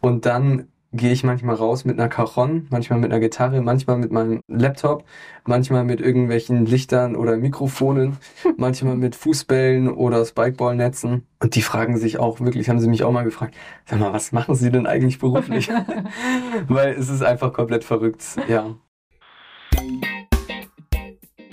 Und dann gehe ich manchmal raus mit einer Cajon, manchmal mit einer Gitarre, manchmal mit meinem Laptop, manchmal mit irgendwelchen Lichtern oder Mikrofonen, manchmal mit Fußbällen oder Spikeballnetzen. Und die fragen sich auch wirklich, haben sie mich auch mal gefragt, sag mal, was machen sie denn eigentlich beruflich? Weil es ist einfach komplett verrückt, ja.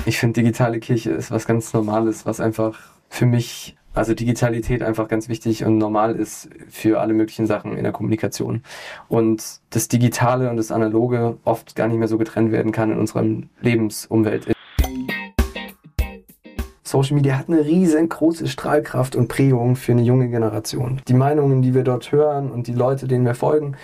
Ich finde, digitale Kirche ist was ganz Normales, was einfach für mich also Digitalität einfach ganz wichtig und normal ist für alle möglichen Sachen in der Kommunikation. Und das Digitale und das Analoge oft gar nicht mehr so getrennt werden kann in unserer Lebensumwelt. Social Media hat eine riesengroße Strahlkraft und Prägung für eine junge Generation. Die Meinungen, die wir dort hören und die Leute, denen wir folgen.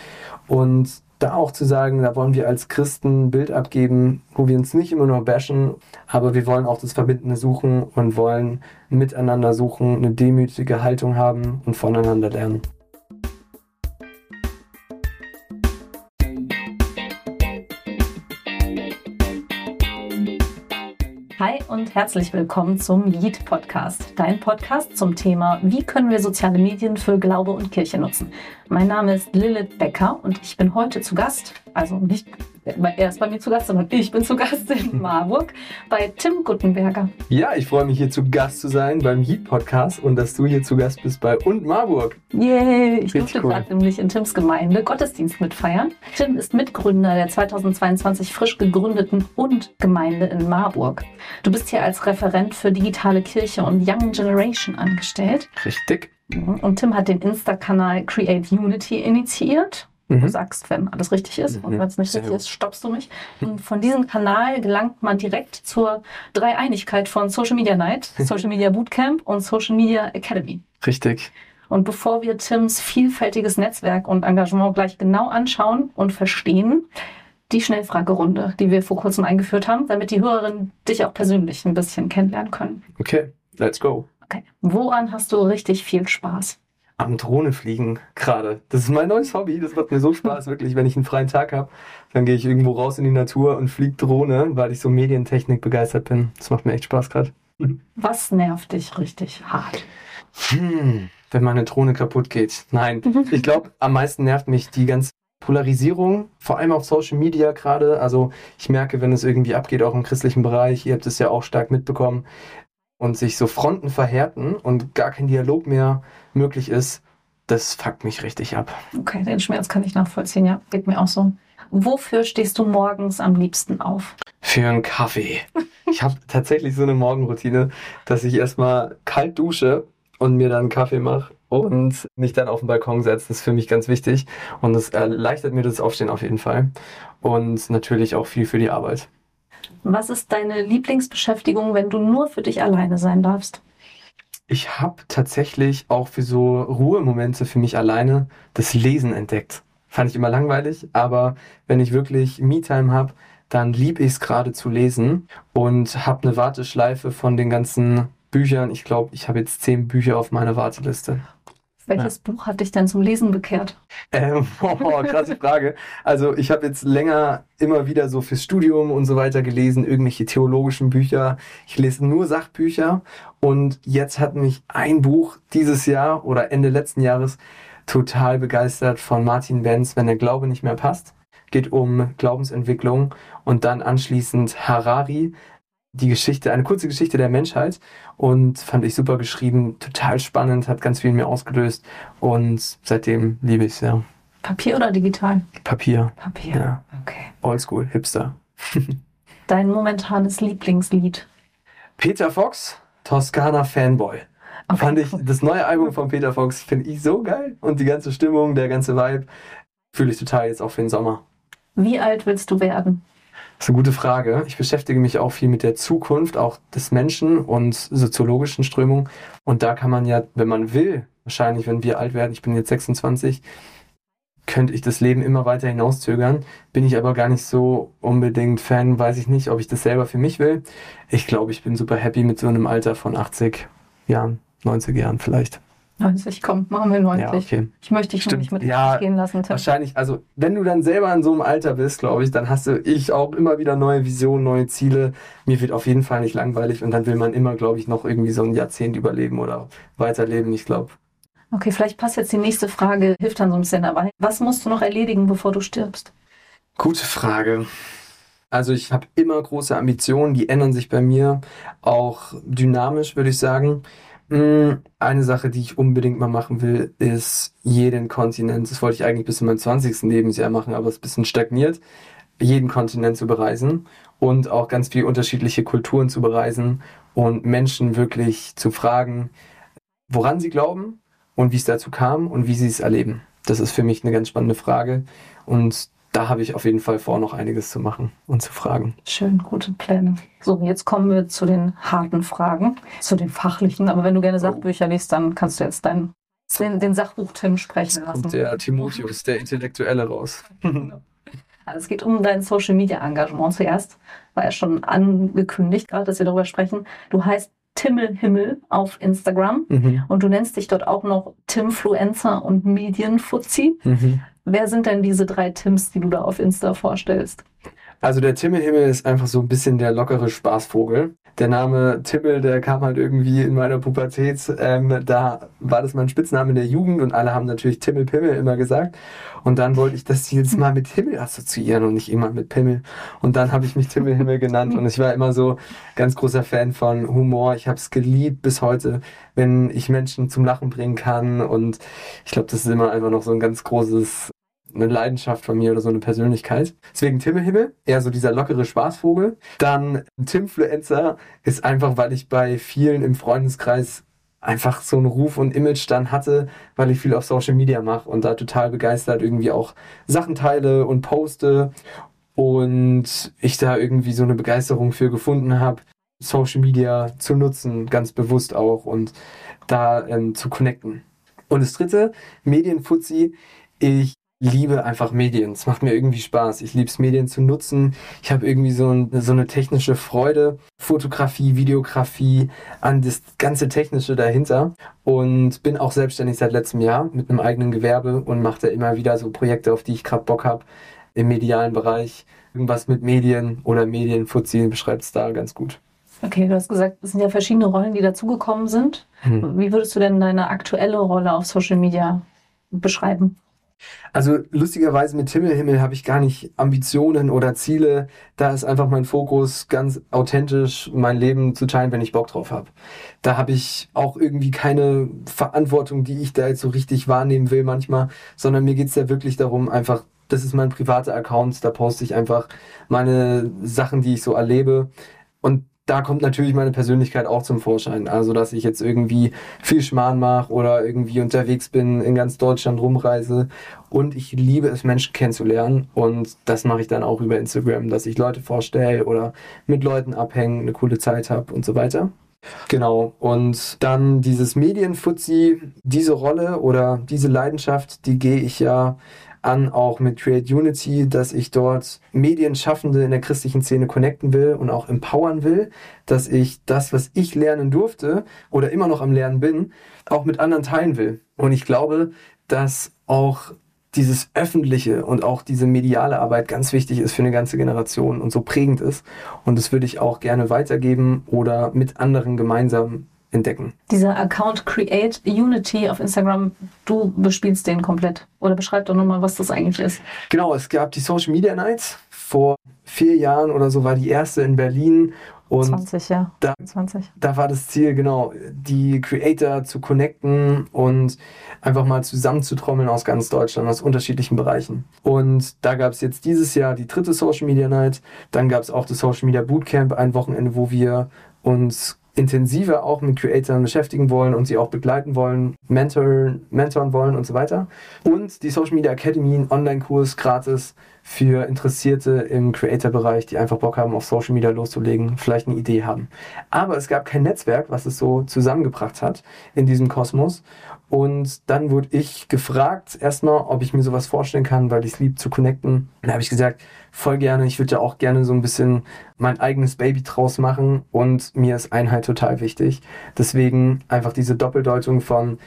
Und da auch zu sagen, da wollen wir als Christen ein Bild abgeben, wo wir uns nicht immer nur bashen, aber wir wollen auch das Verbindende suchen und wollen miteinander suchen, eine demütige Haltung haben und voneinander lernen. Und herzlich willkommen zum Yeet Podcast, dein Podcast zum Thema, wie können wir soziale Medien für Glaube und Kirche nutzen. Mein Name ist Lilith Becker und ich bin heute zu Gast, also nicht er ist bei mir zu Gast, sondern ich bin zu Gast in Marburg bei Tim Guttenberger. Ja, ich freue mich hier zu Gast zu sein beim Yeet Podcast und dass du hier zu Gast bist bei Und Marburg. Yay, ich durfte cool. gerade nämlich in Tims Gemeinde Gottesdienst mitfeiern. Tim ist Mitgründer der 2022 frisch gegründeten Und Gemeinde in Marburg. Du bist hier als Referent für digitale Kirche und Young Generation angestellt. Richtig. Und Tim hat den Insta-Kanal Create Unity initiiert Mhm. Du sagst, wenn alles richtig ist. Mhm. Und wenn es nicht richtig ist, stoppst du mich. Und von diesem Kanal gelangt man direkt zur Dreieinigkeit von Social Media Night, Social Media Bootcamp und Social Media Academy. Richtig. Und bevor wir Tims vielfältiges Netzwerk und Engagement gleich genau anschauen und verstehen, die Schnellfragerunde, die wir vor kurzem eingeführt haben, damit die Hörerinnen dich auch persönlich ein bisschen kennenlernen können. Okay, let's go. Okay. Woran hast du richtig viel Spaß? Am Drohne fliegen gerade. Das ist mein neues Hobby. Das macht mir so Spaß, wirklich. Wenn ich einen freien Tag habe, dann gehe ich irgendwo raus in die Natur und fliege Drohne, weil ich so Medientechnik begeistert bin. Das macht mir echt Spaß gerade. Was nervt dich richtig hart? Hm, wenn meine Drohne kaputt geht. Nein, ich glaube, am meisten nervt mich die ganze Polarisierung, vor allem auf Social Media gerade. Also ich merke, wenn es irgendwie abgeht, auch im christlichen Bereich, ihr habt es ja auch stark mitbekommen, und sich so Fronten verhärten und gar kein Dialog mehr möglich ist, das fuckt mich richtig ab. Okay, den Schmerz kann ich nachvollziehen, ja. Geht mir auch so. Wofür stehst du morgens am liebsten auf? Für einen Kaffee. Ich habe tatsächlich so eine Morgenroutine, dass ich erstmal kalt dusche und mir dann einen Kaffee mache und mich dann auf den Balkon setze. Das ist für mich ganz wichtig und es erleichtert mir das Aufstehen auf jeden Fall. Und natürlich auch viel für die Arbeit. Was ist deine Lieblingsbeschäftigung, wenn du nur für dich alleine sein darfst? Ich habe tatsächlich auch für so Ruhemomente für mich alleine das Lesen entdeckt. Fand ich immer langweilig, aber wenn ich wirklich Me-Time habe, dann liebe ich es gerade zu lesen und habe eine Warteschleife von den ganzen Büchern. Ich glaube, ich habe jetzt zehn Bücher auf meiner Warteliste. Welches ja. Buch hat dich denn zum Lesen bekehrt? Ähm, oh, krasse Frage. Also ich habe jetzt länger immer wieder so fürs Studium und so weiter gelesen, irgendwelche theologischen Bücher. Ich lese nur Sachbücher und jetzt hat mich ein Buch dieses Jahr oder Ende letzten Jahres total begeistert von Martin Benz, wenn der Glaube nicht mehr passt. Geht um Glaubensentwicklung und dann anschließend Harari, die Geschichte, eine kurze Geschichte der Menschheit und fand ich super geschrieben, total spannend, hat ganz viel in mir ausgelöst und seitdem liebe ich es ja. Papier oder digital? Papier. Papier. Ja. Okay. Oldschool, Hipster. Dein momentanes Lieblingslied? Peter Fox, Toskana Fanboy. Okay, Fand ich, das neue Album von Peter Fox finde ich so geil und die ganze Stimmung, der ganze Vibe fühle ich total jetzt auch für den Sommer. Wie alt willst du werden? Das ist eine gute Frage. Ich beschäftige mich auch viel mit der Zukunft, auch des Menschen und soziologischen Strömungen. Und da kann man ja, wenn man will, wahrscheinlich, wenn wir alt werden, ich bin jetzt 26, könnte ich das Leben immer weiter hinauszögern. Bin ich aber gar nicht so unbedingt Fan, weiß ich nicht, ob ich das selber für mich will. Ich glaube, ich bin super happy mit so einem Alter von 80 Jahren, 90 Jahren vielleicht. 90, komm, machen wir 90. Ja, okay. Ich möchte dich nicht mit ja, gehen lassen, Tim. Wahrscheinlich, also wenn du dann selber in so einem Alter bist, glaube ich, dann hast du ich auch immer wieder neue Visionen, neue Ziele. Mir wird auf jeden Fall nicht langweilig und dann will man immer, glaube ich, noch irgendwie so ein Jahrzehnt überleben oder weiterleben, ich glaube. Okay, vielleicht passt jetzt die nächste Frage, hilft dann so ein bisschen dabei. Was musst du noch erledigen, bevor du stirbst? Gute Frage. Also ich habe immer große Ambitionen, die ändern sich bei mir auch dynamisch, würde ich sagen. Mm, eine Sache, die ich unbedingt mal machen will, ist jeden Kontinent, das wollte ich eigentlich bis in meinem 20. Lebensjahr machen, aber es ist ein bisschen stagniert, jeden Kontinent zu bereisen und auch ganz viele unterschiedliche Kulturen zu bereisen und Menschen wirklich zu fragen, woran sie glauben und wie es dazu kam und wie sie es erleben. Das ist für mich eine ganz spannende Frage und da habe ich auf jeden Fall vor, noch einiges zu machen und zu fragen. Schön, gute Pläne. So, jetzt kommen wir zu den harten Fragen, zu den fachlichen. Aber wenn du gerne Sachbücher liest, dann kannst du jetzt deinen, den, den Sachbuch-Tim sprechen lassen. Kommt der Timotheus, der Intellektuelle raus. Also es geht um dein Social Media Engagement zuerst. War ja schon angekündigt, gerade, dass wir darüber sprechen. Du heißt Timmelhimmel auf Instagram mhm. und du nennst dich dort auch noch Timfluencer und Medienfuzzi. Mhm. Wer sind denn diese drei Tims, die du da auf Insta vorstellst? Also der Timmelhimmel ist einfach so ein bisschen der lockere Spaßvogel. Der Name Timmel, der kam halt irgendwie in meiner Pubertät. Ähm, da war das mein Spitzname in der Jugend und alle haben natürlich Timmel Pimmel immer gesagt. Und dann wollte ich das jedes Mal mit Himmel assoziieren und nicht immer mit Pimmel. Und dann habe ich mich Timmelhimmel genannt und ich war immer so ganz großer Fan von Humor. Ich habe es geliebt bis heute, wenn ich Menschen zum Lachen bringen kann. Und ich glaube, das ist immer einfach noch so ein ganz großes eine Leidenschaft von mir oder so eine Persönlichkeit. Deswegen Timmelhimmel, eher so dieser lockere Spaßvogel. Dann Timfluencer ist einfach, weil ich bei vielen im Freundeskreis einfach so einen Ruf und Image dann hatte, weil ich viel auf Social Media mache und da total begeistert irgendwie auch Sachen teile und poste und ich da irgendwie so eine Begeisterung für gefunden habe, Social Media zu nutzen, ganz bewusst auch und da ähm, zu connecten. Und das dritte, Medienfuzzi. Ich liebe einfach Medien. Es macht mir irgendwie Spaß. Ich liebe es, Medien zu nutzen. Ich habe irgendwie so, ein, so, eine technische Freude. Fotografie, Videografie, an das ganze Technische dahinter. Und bin auch selbstständig seit letztem Jahr mit einem eigenen Gewerbe und mache da immer wieder so Projekte, auf die ich gerade Bock habe im medialen Bereich. Irgendwas mit Medien oder Medienfuzzi beschreibt es da ganz gut. Okay, du hast gesagt, es sind ja verschiedene Rollen, die dazugekommen sind. Hm. Wie würdest du denn deine aktuelle Rolle auf Social Media beschreiben? Also lustigerweise mit Himmelhimmel habe ich gar nicht Ambitionen oder Ziele. Da ist einfach mein Fokus ganz authentisch, mein Leben zu teilen, wenn ich Bock drauf habe. Da habe ich auch irgendwie keine Verantwortung, die ich da jetzt so richtig wahrnehmen will manchmal, sondern mir geht es ja wirklich darum, einfach, das ist mein privater Account, da poste ich einfach meine Sachen, die ich so erlebe. Und da kommt natürlich meine Persönlichkeit auch zum Vorschein. Also, dass ich jetzt irgendwie viel Schmarrn mache oder irgendwie unterwegs bin, in ganz Deutschland rumreise. Und ich liebe es, Menschen kennenzulernen. Und das mache ich dann auch über Instagram, dass ich Leute vorstelle oder mit Leuten abhängen, eine coole Zeit habe und so weiter. Genau. Und dann dieses Medienfuzzi, diese Rolle oder diese Leidenschaft, die gehe ich ja an, auch mit Create Unity, dass ich dort Medienschaffende in der christlichen Szene connecten will und auch empowern will, dass ich das, was ich lernen durfte oder immer noch am Lernen bin, auch mit anderen teilen will. Und ich glaube, dass auch dieses öffentliche und auch diese mediale Arbeit ganz wichtig ist für eine ganze Generation und so prägend ist. Und das würde ich auch gerne weitergeben oder mit anderen gemeinsam entdecken. Dieser Account Create Unity auf Instagram, du bespielst den komplett. Oder beschreib doch nochmal, was das eigentlich ist. Genau, es gab die Social Media Nights. Vor vier Jahren oder so war die erste in Berlin. Und 20, ja. Da, 20. da war das Ziel, genau, die Creator zu connecten und einfach mal zusammenzutrommeln aus ganz Deutschland, aus unterschiedlichen Bereichen. Und da gab es jetzt dieses Jahr die dritte Social Media Night. Dann gab es auch das Social Media Bootcamp, ein Wochenende, wo wir uns intensiver auch mit Creatoren beschäftigen wollen und sie auch begleiten wollen, mentoren, mentoren wollen und so weiter. Und die Social Media Academy, ein Online-Kurs gratis für Interessierte im Creator-Bereich, die einfach Bock haben, auf Social Media loszulegen, vielleicht eine Idee haben. Aber es gab kein Netzwerk, was es so zusammengebracht hat in diesem Kosmos. Und dann wurde ich gefragt, erstmal, ob ich mir sowas vorstellen kann, weil ich es lieb zu connecten. Dann habe ich gesagt, voll gerne, ich würde ja auch gerne so ein bisschen mein eigenes Baby draus machen und mir ist Einheit total wichtig. Deswegen einfach diese Doppeldeutung von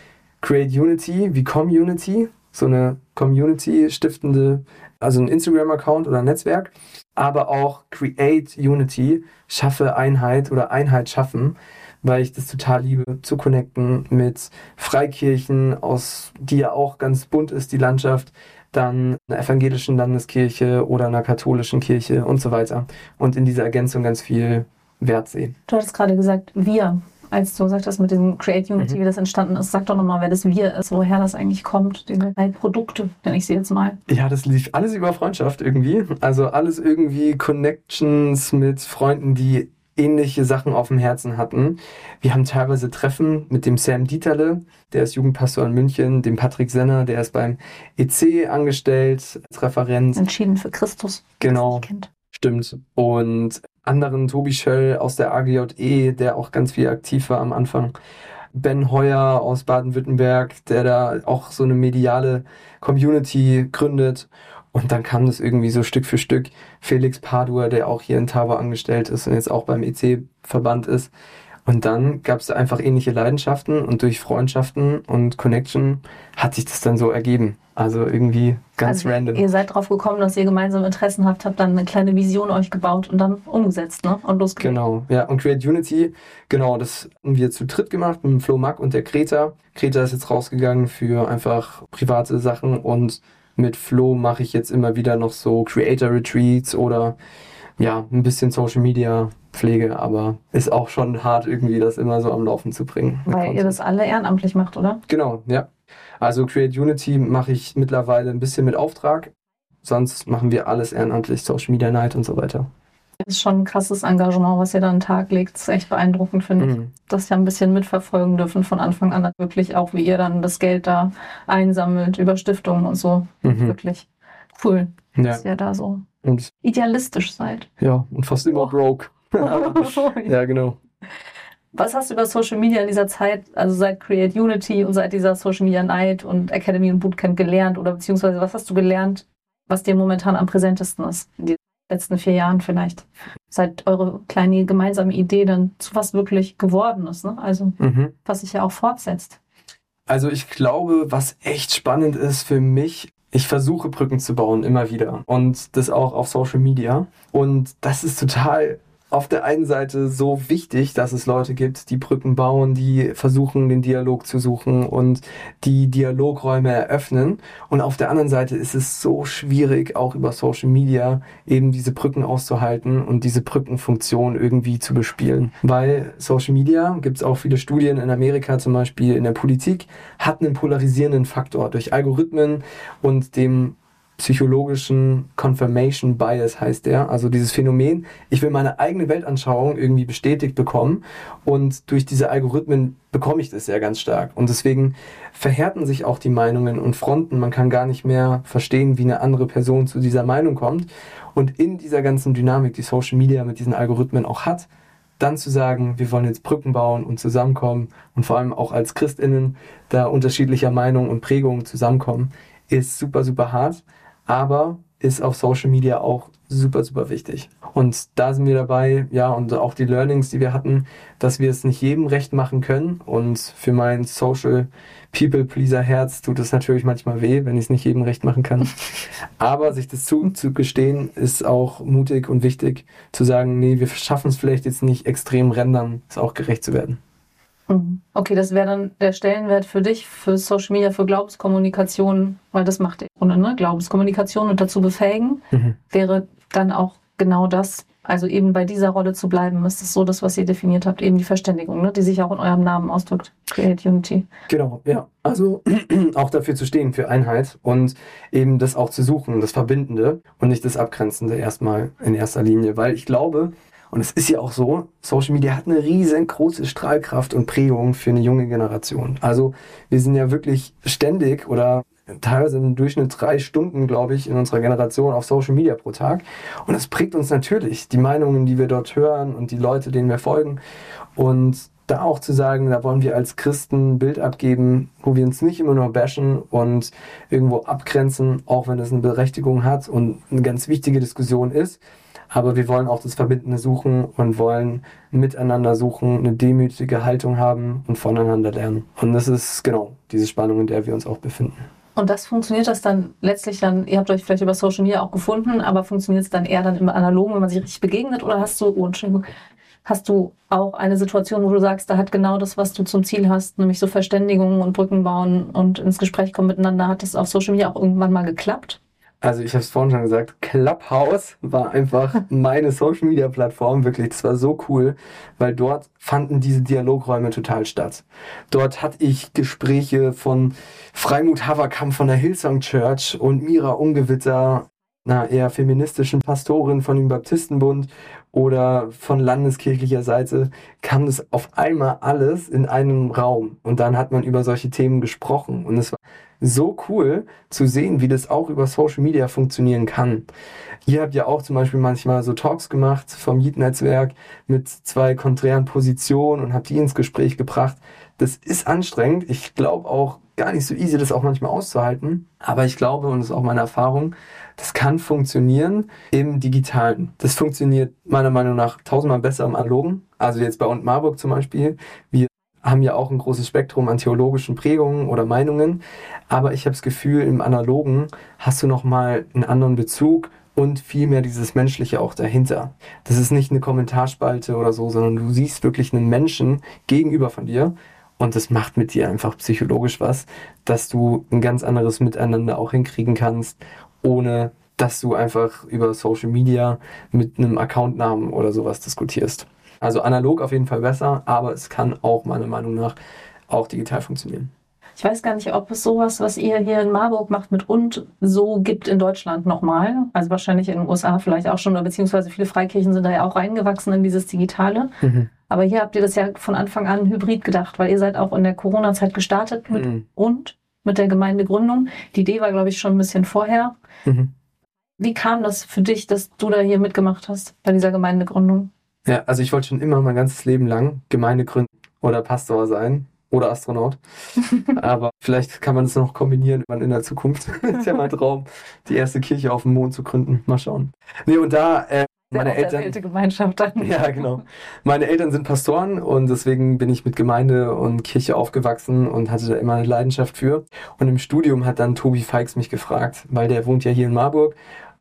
Create Unity wie Community, so eine Community stiftende, also ein Instagram-Account oder ein Netzwerk, aber auch Create Unity, schaffe Einheit oder Einheit schaffen weil ich das total liebe, zu connecten mit Freikirchen, aus, die ja auch ganz bunt ist, die Landschaft, dann einer evangelischen Landeskirche oder einer katholischen Kirche und so weiter. Und in dieser Ergänzung ganz viel Wert sehen. Du hattest gerade gesagt, wir als du sagtest mit diesem Create Unity, mhm. wie das entstanden ist, sag doch nochmal, wer das Wir ist, woher das eigentlich kommt, diese drei Produkte, nenne ich sie jetzt mal. Ja, das lief alles über Freundschaft irgendwie. Also alles irgendwie Connections mit Freunden, die ähnliche Sachen auf dem Herzen hatten. Wir haben teilweise Treffen mit dem Sam Dieterle, der ist Jugendpastor in München, dem Patrick Senner, der ist beim EC angestellt als Referent. Entschieden für Christus. Genau. Stimmt. Und anderen Tobi Schöll aus der AGJE, der auch ganz viel aktiv war am Anfang. Ben Heuer aus Baden-Württemberg, der da auch so eine mediale Community gründet. Und dann kam das irgendwie so Stück für Stück. Felix Padua, der auch hier in Tabor angestellt ist und jetzt auch beim EC-Verband ist. Und dann gab es einfach ähnliche Leidenschaften und durch Freundschaften und Connection hat sich das dann so ergeben. Also irgendwie ganz also random. Ihr seid drauf gekommen, dass ihr gemeinsame Interessen habt, habt dann eine kleine Vision euch gebaut und dann umgesetzt, ne? Und losgelegt. Genau, ja. Und Create Unity, genau, das haben wir zu dritt gemacht mit dem Flo Mack und der Kreta. Kreta ist jetzt rausgegangen für einfach private Sachen und mit Flo mache ich jetzt immer wieder noch so Creator Retreats oder ja, ein bisschen Social Media Pflege, aber ist auch schon hart irgendwie das immer so am Laufen zu bringen. Weil ihr das alle ehrenamtlich macht, oder? Genau, ja. Also Create Unity mache ich mittlerweile ein bisschen mit Auftrag. Sonst machen wir alles ehrenamtlich, Social Media Night und so weiter. Das ist schon ein krasses Engagement, was ihr da an den Tag legt. Das ist echt beeindruckend, finde ich. Mhm. Das ja ein bisschen mitverfolgen dürfen von Anfang an. Wirklich auch, wie ihr dann das Geld da einsammelt über Stiftungen und so. Mhm. Wirklich cool, ja. dass ihr da so und, idealistisch seid. Ja, und fast immer oh. broke. ja, genau. Was hast du über Social Media in dieser Zeit, also seit Create Unity und seit dieser Social Media Night und Academy und Bootcamp gelernt oder beziehungsweise was hast du gelernt, was dir momentan am präsentesten ist in letzten vier Jahren vielleicht? Seit eure kleine gemeinsame Idee dann zu was wirklich geworden ist, ne? Also mhm. was sich ja auch fortsetzt. Also ich glaube, was echt spannend ist für mich, ich versuche Brücken zu bauen immer wieder und das auch auf Social Media und das ist total auf der einen Seite so wichtig, dass es Leute gibt, die Brücken bauen, die versuchen, den Dialog zu suchen und die Dialogräume eröffnen. Und auf der anderen Seite ist es so schwierig, auch über Social Media eben diese Brücken auszuhalten und diese Brückenfunktion irgendwie zu bespielen. Weil Social Media, gibt es auch viele Studien in Amerika zum Beispiel in der Politik, hat einen polarisierenden Faktor durch Algorithmen und dem psychologischen Confirmation Bias heißt der. Also dieses Phänomen, ich will meine eigene Weltanschauung irgendwie bestätigt bekommen und durch diese Algorithmen bekomme ich das ja ganz stark. Und deswegen verhärten sich auch die Meinungen und Fronten. Man kann gar nicht mehr verstehen, wie eine andere Person zu dieser Meinung kommt. Und in dieser ganzen Dynamik, die Social Media mit diesen Algorithmen auch hat, dann zu sagen, wir wollen jetzt Brücken bauen und zusammenkommen und vor allem auch als Christinnen da unterschiedlicher Meinungen und Prägungen zusammenkommen, ist super, super hart aber ist auf Social Media auch super, super wichtig. Und da sind wir dabei, ja, und auch die Learnings, die wir hatten, dass wir es nicht jedem recht machen können. Und für mein Social People Pleaser Herz tut es natürlich manchmal weh, wenn ich es nicht jedem recht machen kann. Aber sich das zuzugestehen, ist auch mutig und wichtig zu sagen, nee, wir schaffen es vielleicht jetzt nicht extrem rendern, es auch gerecht zu werden. Mhm. Okay, das wäre dann der Stellenwert für dich, für Social Media, für Glaubenskommunikation, weil das macht ihr, oder ne? Glaubenskommunikation und dazu befähigen, mhm. wäre dann auch genau das, also eben bei dieser Rolle zu bleiben, ist das so das, was ihr definiert habt, eben die Verständigung, ne? die sich auch in eurem Namen ausdrückt, Create Unity. Genau, ja. Also auch dafür zu stehen, für Einheit und eben das auch zu suchen, das Verbindende und nicht das Abgrenzende erstmal in erster Linie, weil ich glaube, und es ist ja auch so, Social Media hat eine riesengroße Strahlkraft und Prägung für eine junge Generation. Also wir sind ja wirklich ständig oder teilweise im Durchschnitt drei Stunden, glaube ich, in unserer Generation auf Social Media pro Tag. Und das prägt uns natürlich, die Meinungen, die wir dort hören und die Leute, denen wir folgen. Und da auch zu sagen, da wollen wir als Christen ein Bild abgeben, wo wir uns nicht immer nur bashen und irgendwo abgrenzen, auch wenn das eine Berechtigung hat und eine ganz wichtige Diskussion ist. Aber wir wollen auch das Verbindende suchen und wollen miteinander suchen, eine demütige Haltung haben und voneinander lernen. Und das ist genau diese Spannung, in der wir uns auch befinden. Und das funktioniert das dann letztlich dann, ihr habt euch vielleicht über Social Media auch gefunden, aber funktioniert es dann eher dann im Analogen, wenn man sich richtig begegnet oder hast du, oh, Entschuldigung, Hast du auch eine Situation, wo du sagst, da hat genau das, was du zum Ziel hast, nämlich so Verständigung und Brücken bauen und ins Gespräch kommen miteinander, hat das auf Social Media auch irgendwann mal geklappt? Also ich habe es vorhin schon gesagt, Clubhouse war einfach meine Social-Media-Plattform, wirklich, das war so cool, weil dort fanden diese Dialogräume total statt. Dort hatte ich Gespräche von Freimut Haverkamp von der Hillsong Church und Mira Ungewitter, einer eher feministischen Pastorin von dem Baptistenbund oder von landeskirchlicher Seite, kam das auf einmal alles in einem Raum. Und dann hat man über solche Themen gesprochen. Und es war so cool zu sehen, wie das auch über Social Media funktionieren kann. Ihr habt ja auch zum Beispiel manchmal so Talks gemacht vom Yeet-Netzwerk mit zwei konträren Positionen und habt die ins Gespräch gebracht. Das ist anstrengend. Ich glaube auch gar nicht so easy, das auch manchmal auszuhalten. Aber ich glaube, und das ist auch meine Erfahrung, das kann funktionieren im Digitalen. Das funktioniert meiner Meinung nach tausendmal besser im Analogen. Also jetzt bei Und Marburg zum Beispiel. Wir haben ja auch ein großes Spektrum an theologischen Prägungen oder Meinungen. Aber ich habe das Gefühl, im Analogen hast du nochmal einen anderen Bezug und viel mehr dieses Menschliche auch dahinter. Das ist nicht eine Kommentarspalte oder so, sondern du siehst wirklich einen Menschen gegenüber von dir und das macht mit dir einfach psychologisch was, dass du ein ganz anderes Miteinander auch hinkriegen kannst, ohne dass du einfach über Social Media mit einem Accountnamen oder sowas diskutierst. Also analog auf jeden Fall besser, aber es kann auch meiner Meinung nach auch digital funktionieren. Ich weiß gar nicht, ob es sowas, was ihr hier in Marburg macht mit und so gibt in Deutschland nochmal. Also wahrscheinlich in den USA vielleicht auch schon, oder beziehungsweise viele Freikirchen sind da ja auch reingewachsen in dieses Digitale. Mhm. Aber hier habt ihr das ja von Anfang an hybrid gedacht, weil ihr seid auch in der Corona-Zeit gestartet mit mhm. und mit der Gemeindegründung. Die Idee war, glaube ich, schon ein bisschen vorher. Mhm. Wie kam das für dich, dass du da hier mitgemacht hast bei dieser Gemeindegründung? Ja, also ich wollte schon immer mein ganzes Leben lang Gemeinde gründen oder Pastor sein oder Astronaut. Aber vielleicht kann man das noch kombinieren in der Zukunft. ist ja mein Traum, die erste Kirche auf dem Mond zu gründen. Mal schauen. Nee, und da äh, meine Eltern. Gemeinschaft dann. Ja, genau. Meine Eltern sind Pastoren und deswegen bin ich mit Gemeinde und Kirche aufgewachsen und hatte da immer eine Leidenschaft für. Und im Studium hat dann Tobi Feix mich gefragt, weil der wohnt ja hier in Marburg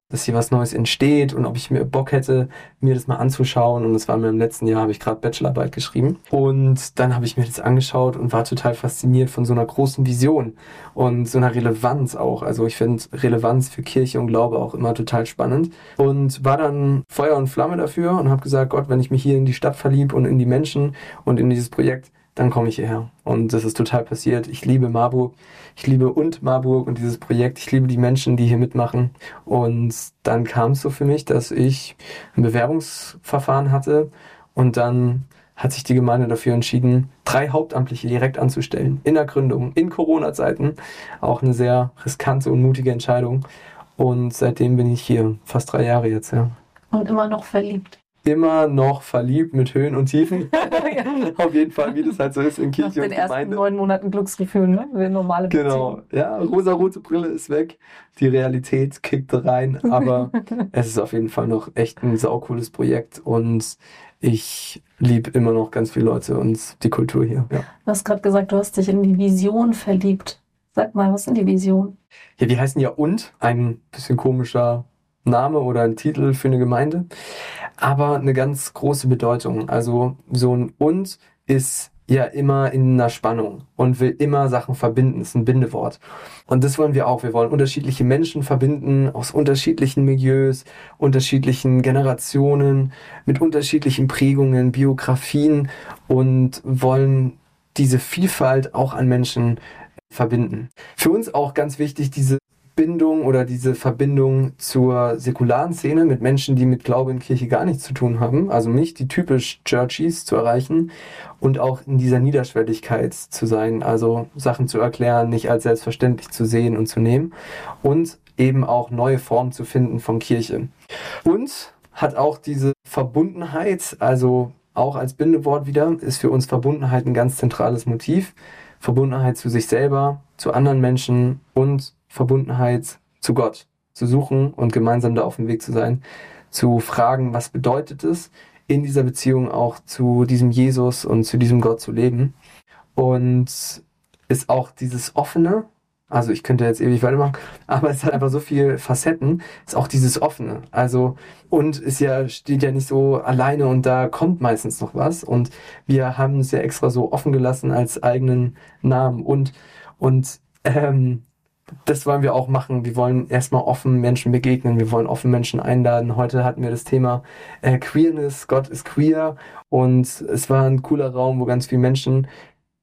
dass hier was Neues entsteht und ob ich mir Bock hätte, mir das mal anzuschauen. Und das war mir im letzten Jahr, habe ich gerade Bachelorarbeit geschrieben. Und dann habe ich mir das angeschaut und war total fasziniert von so einer großen Vision und so einer Relevanz auch. Also ich finde Relevanz für Kirche und Glaube auch immer total spannend. Und war dann Feuer und Flamme dafür und habe gesagt, Gott, wenn ich mich hier in die Stadt verlieb und in die Menschen und in dieses Projekt, dann komme ich hierher. Und das ist total passiert. Ich liebe Marburg. Ich liebe und Marburg und dieses Projekt. Ich liebe die Menschen, die hier mitmachen. Und dann kam es so für mich, dass ich ein Bewerbungsverfahren hatte und dann hat sich die Gemeinde dafür entschieden, drei Hauptamtliche direkt anzustellen. In der Gründung, in Corona-Zeiten. Auch eine sehr riskante und mutige Entscheidung. Und seitdem bin ich hier, fast drei Jahre jetzt, ja. Und immer noch verliebt immer noch verliebt mit Höhen und Tiefen. Auf jeden Fall, wie das halt so ist in Kirche Nach den und Gemeinde. ersten neun Monaten Glücksgefühl, ne? Wie normale Genau, ja, rosa-rote Brille ist weg, die Realität kickt rein, aber es ist auf jeden Fall noch echt ein saucooles Projekt und ich liebe immer noch ganz viele Leute und die Kultur hier. Ja. Du hast gerade gesagt, du hast dich in die Vision verliebt. Sag mal, was sind die Visionen? Ja, die heißen ja und, ein bisschen komischer Name oder ein Titel für eine Gemeinde, aber eine ganz große Bedeutung. Also so ein und ist ja immer in einer Spannung und will immer Sachen verbinden. Ist ein Bindewort. Und das wollen wir auch. Wir wollen unterschiedliche Menschen verbinden aus unterschiedlichen Milieus, unterschiedlichen Generationen, mit unterschiedlichen Prägungen, Biografien und wollen diese Vielfalt auch an Menschen verbinden. Für uns auch ganz wichtig, diese Bindung oder diese Verbindung zur säkularen Szene mit Menschen, die mit Glaube in Kirche gar nichts zu tun haben, also nicht die typisch Churchies zu erreichen und auch in dieser Niederschwelligkeit zu sein, also Sachen zu erklären, nicht als selbstverständlich zu sehen und zu nehmen und eben auch neue Formen zu finden von Kirche. Und hat auch diese Verbundenheit, also auch als Bindewort wieder, ist für uns Verbundenheit ein ganz zentrales Motiv. Verbundenheit zu sich selber, zu anderen Menschen und Verbundenheit zu Gott zu suchen und gemeinsam da auf dem Weg zu sein, zu fragen, was bedeutet es, in dieser Beziehung auch zu diesem Jesus und zu diesem Gott zu leben. Und ist auch dieses Offene, Also ich könnte jetzt ewig weitermachen, aber es hat einfach so viel Facetten. Ist auch dieses Offene. Also und ist ja steht ja nicht so alleine und da kommt meistens noch was. Und wir haben es ja extra so offen gelassen als eigenen Namen und und ähm, das wollen wir auch machen. Wir wollen erstmal offen Menschen begegnen. Wir wollen offen Menschen einladen. Heute hatten wir das Thema äh, Queerness. Gott ist queer. Und es war ein cooler Raum, wo ganz viele Menschen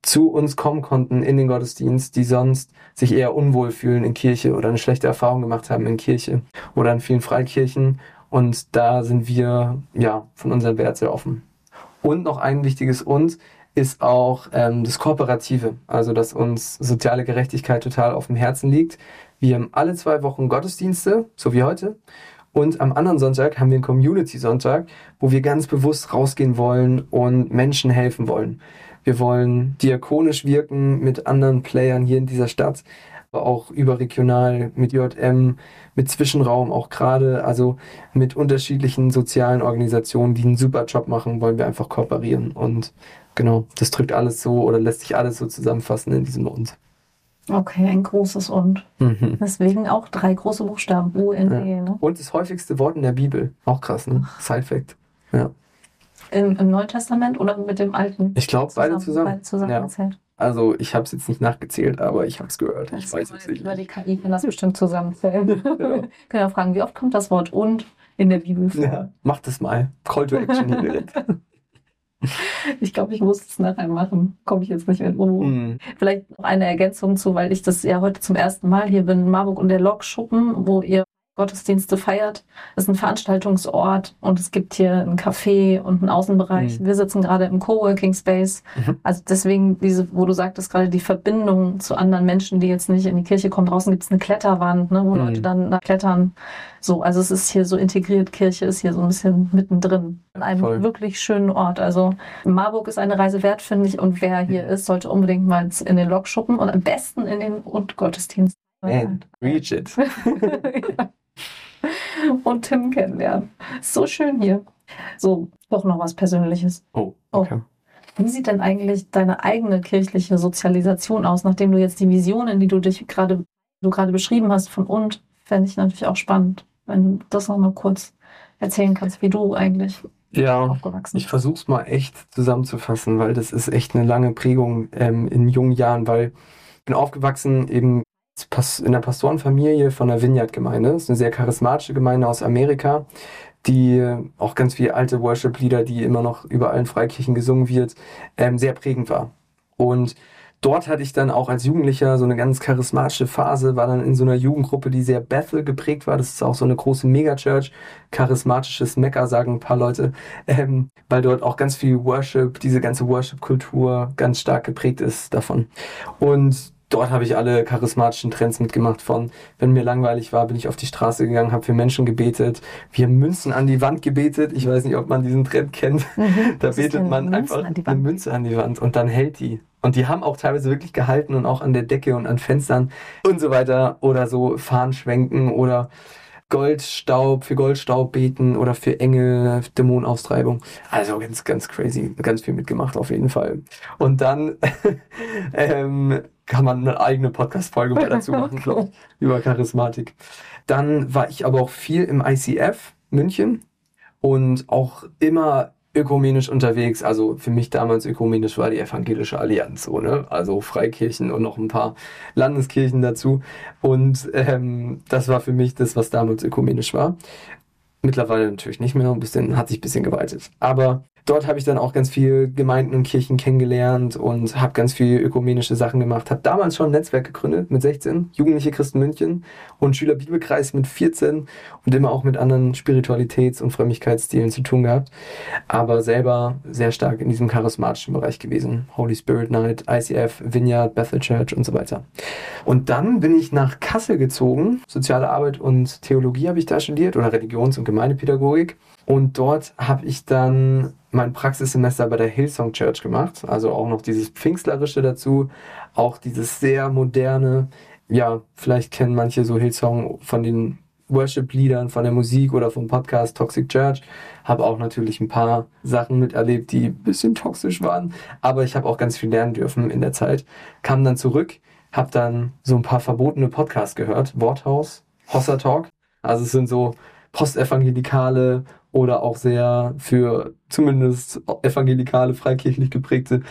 zu uns kommen konnten in den Gottesdienst, die sonst sich eher unwohl fühlen in Kirche oder eine schlechte Erfahrung gemacht haben in Kirche oder in vielen Freikirchen. Und da sind wir, ja, von unserem Wert sehr offen. Und noch ein wichtiges Und ist auch ähm, das Kooperative, also dass uns soziale Gerechtigkeit total auf dem Herzen liegt. Wir haben alle zwei Wochen Gottesdienste, so wie heute. Und am anderen Sonntag haben wir einen Community-Sonntag, wo wir ganz bewusst rausgehen wollen und Menschen helfen wollen. Wir wollen diakonisch wirken mit anderen Playern hier in dieser Stadt, auch überregional mit JM, mit Zwischenraum auch gerade, also mit unterschiedlichen sozialen Organisationen, die einen super Job machen, wollen wir einfach kooperieren. Und genau, das drückt alles so oder lässt sich alles so zusammenfassen in diesem Und. Okay, ein großes Und. Mhm. Deswegen auch drei große Buchstaben, U, N, E. Ne? Und das häufigste Wort in der Bibel. Auch krass, ne? Side-Fact. Ja. Im, Im Neuen Testament oder mit dem Alten? Ich glaube, beide zusammen. Beide zusammen ja. erzählt. Also ich habe es jetzt nicht nachgezählt, aber ich habe es gehört. Ich weiß es nicht. Über die KI kann das bestimmt zusammenzählen. genau. Können ja fragen, wie oft kommt das Wort und in der Bibel vor? Ja, mach das mal. Call to Action hier direkt. Ich glaube, ich muss es nachher machen. Komme ich jetzt nicht mehr um. Mm. Vielleicht noch eine Ergänzung zu, weil ich das ja heute zum ersten Mal hier bin, Marburg und der Lokschuppen, wo ihr Gottesdienste feiert. Es ist ein Veranstaltungsort und es gibt hier ein Café und einen Außenbereich. Mhm. Wir sitzen gerade im Coworking Space. Mhm. Also deswegen diese, wo du sagtest gerade die Verbindung zu anderen Menschen, die jetzt nicht in die Kirche kommen. Draußen gibt es eine Kletterwand, ne, wo mhm. Leute dann da klettern. So, also es ist hier so integriert. Kirche ist hier so ein bisschen mittendrin. An einem Voll. wirklich schönen Ort. Also Marburg ist eine Reise wert, finde ich. Und wer hier ist, sollte unbedingt mal in den Lok schuppen und am besten in den und Gottesdienst. Man, reach it. und Tim kennenlernen. So schön hier. So, doch noch was Persönliches. Oh, oh. okay. Oh. Wie sieht denn eigentlich deine eigene kirchliche Sozialisation aus, nachdem du jetzt die Visionen, die du dich gerade, du gerade beschrieben hast, von und, fände ich natürlich auch spannend, wenn du das noch mal kurz erzählen kannst, wie du eigentlich ja, aufgewachsen bist. Ich versuche es mal echt zusammenzufassen, weil das ist echt eine lange Prägung ähm, in jungen Jahren, weil ich bin aufgewachsen eben in der Pastorenfamilie von der Vineyard-Gemeinde. Das ist eine sehr charismatische Gemeinde aus Amerika, die auch ganz viele alte Worship-Lieder, die immer noch überall in Freikirchen gesungen wird, ähm, sehr prägend war. Und dort hatte ich dann auch als Jugendlicher so eine ganz charismatische Phase, war dann in so einer Jugendgruppe, die sehr Bethel geprägt war. Das ist auch so eine große Megachurch, charismatisches Mekka, sagen ein paar Leute, ähm, weil dort auch ganz viel Worship, diese ganze Worship-Kultur ganz stark geprägt ist davon. Und dort habe ich alle charismatischen Trends mitgemacht von, wenn mir langweilig war, bin ich auf die Straße gegangen, habe für Menschen gebetet, wir haben Münzen an die Wand gebetet. Ich weiß nicht, ob man diesen Trend kennt. Mhm, da betet man Münzen einfach eine Münze an die Wand und dann hält die. Und die haben auch teilweise wirklich gehalten und auch an der Decke und an Fenstern und so weiter oder so Fahnen schwenken oder Goldstaub, für Goldstaub beten oder für Engel, Dämonenaustreibung. Also ganz, ganz crazy, ganz viel mitgemacht auf jeden Fall. Und dann ähm, kann man eine eigene Podcast-Folge mal dazu machen, okay. über Charismatik. Dann war ich aber auch viel im ICF München und auch immer ökumenisch unterwegs. Also für mich damals ökumenisch war die Evangelische Allianz so, ne? Also Freikirchen und noch ein paar Landeskirchen dazu. Und ähm, das war für mich das, was damals ökumenisch war. Mittlerweile natürlich nicht mehr, ein bisschen, hat sich ein bisschen geweitet. Aber dort habe ich dann auch ganz viel Gemeinden und Kirchen kennengelernt und habe ganz viel ökumenische Sachen gemacht. Habe damals schon ein Netzwerk gegründet mit 16, Jugendliche Christen München und Schülerbibelkreis mit 14 und immer auch mit anderen Spiritualitäts- und Frömmigkeitsstilen zu tun gehabt. Aber selber sehr stark in diesem charismatischen Bereich gewesen. Holy Spirit Night, ICF, Vineyard, Bethel Church und so weiter. Und dann bin ich nach Kassel gezogen. Soziale Arbeit und Theologie habe ich da studiert oder Religions- und Gemeindepädagogik. Und dort habe ich dann mein Praxissemester bei der Hillsong Church gemacht. Also auch noch dieses Pfingstlerische dazu, auch dieses sehr moderne. Ja, vielleicht kennen manche so Hillsong von den Worship-Liedern, von der Musik oder vom Podcast Toxic Church. Habe auch natürlich ein paar Sachen miterlebt, die ein bisschen toxisch waren. Aber ich habe auch ganz viel lernen dürfen in der Zeit. Kam dann zurück habe dann so ein paar verbotene Podcasts gehört. Worthaus, Hossa Talk. Also es sind so postevangelikale oder auch sehr für zumindest evangelikale, freikirchlich geprägte,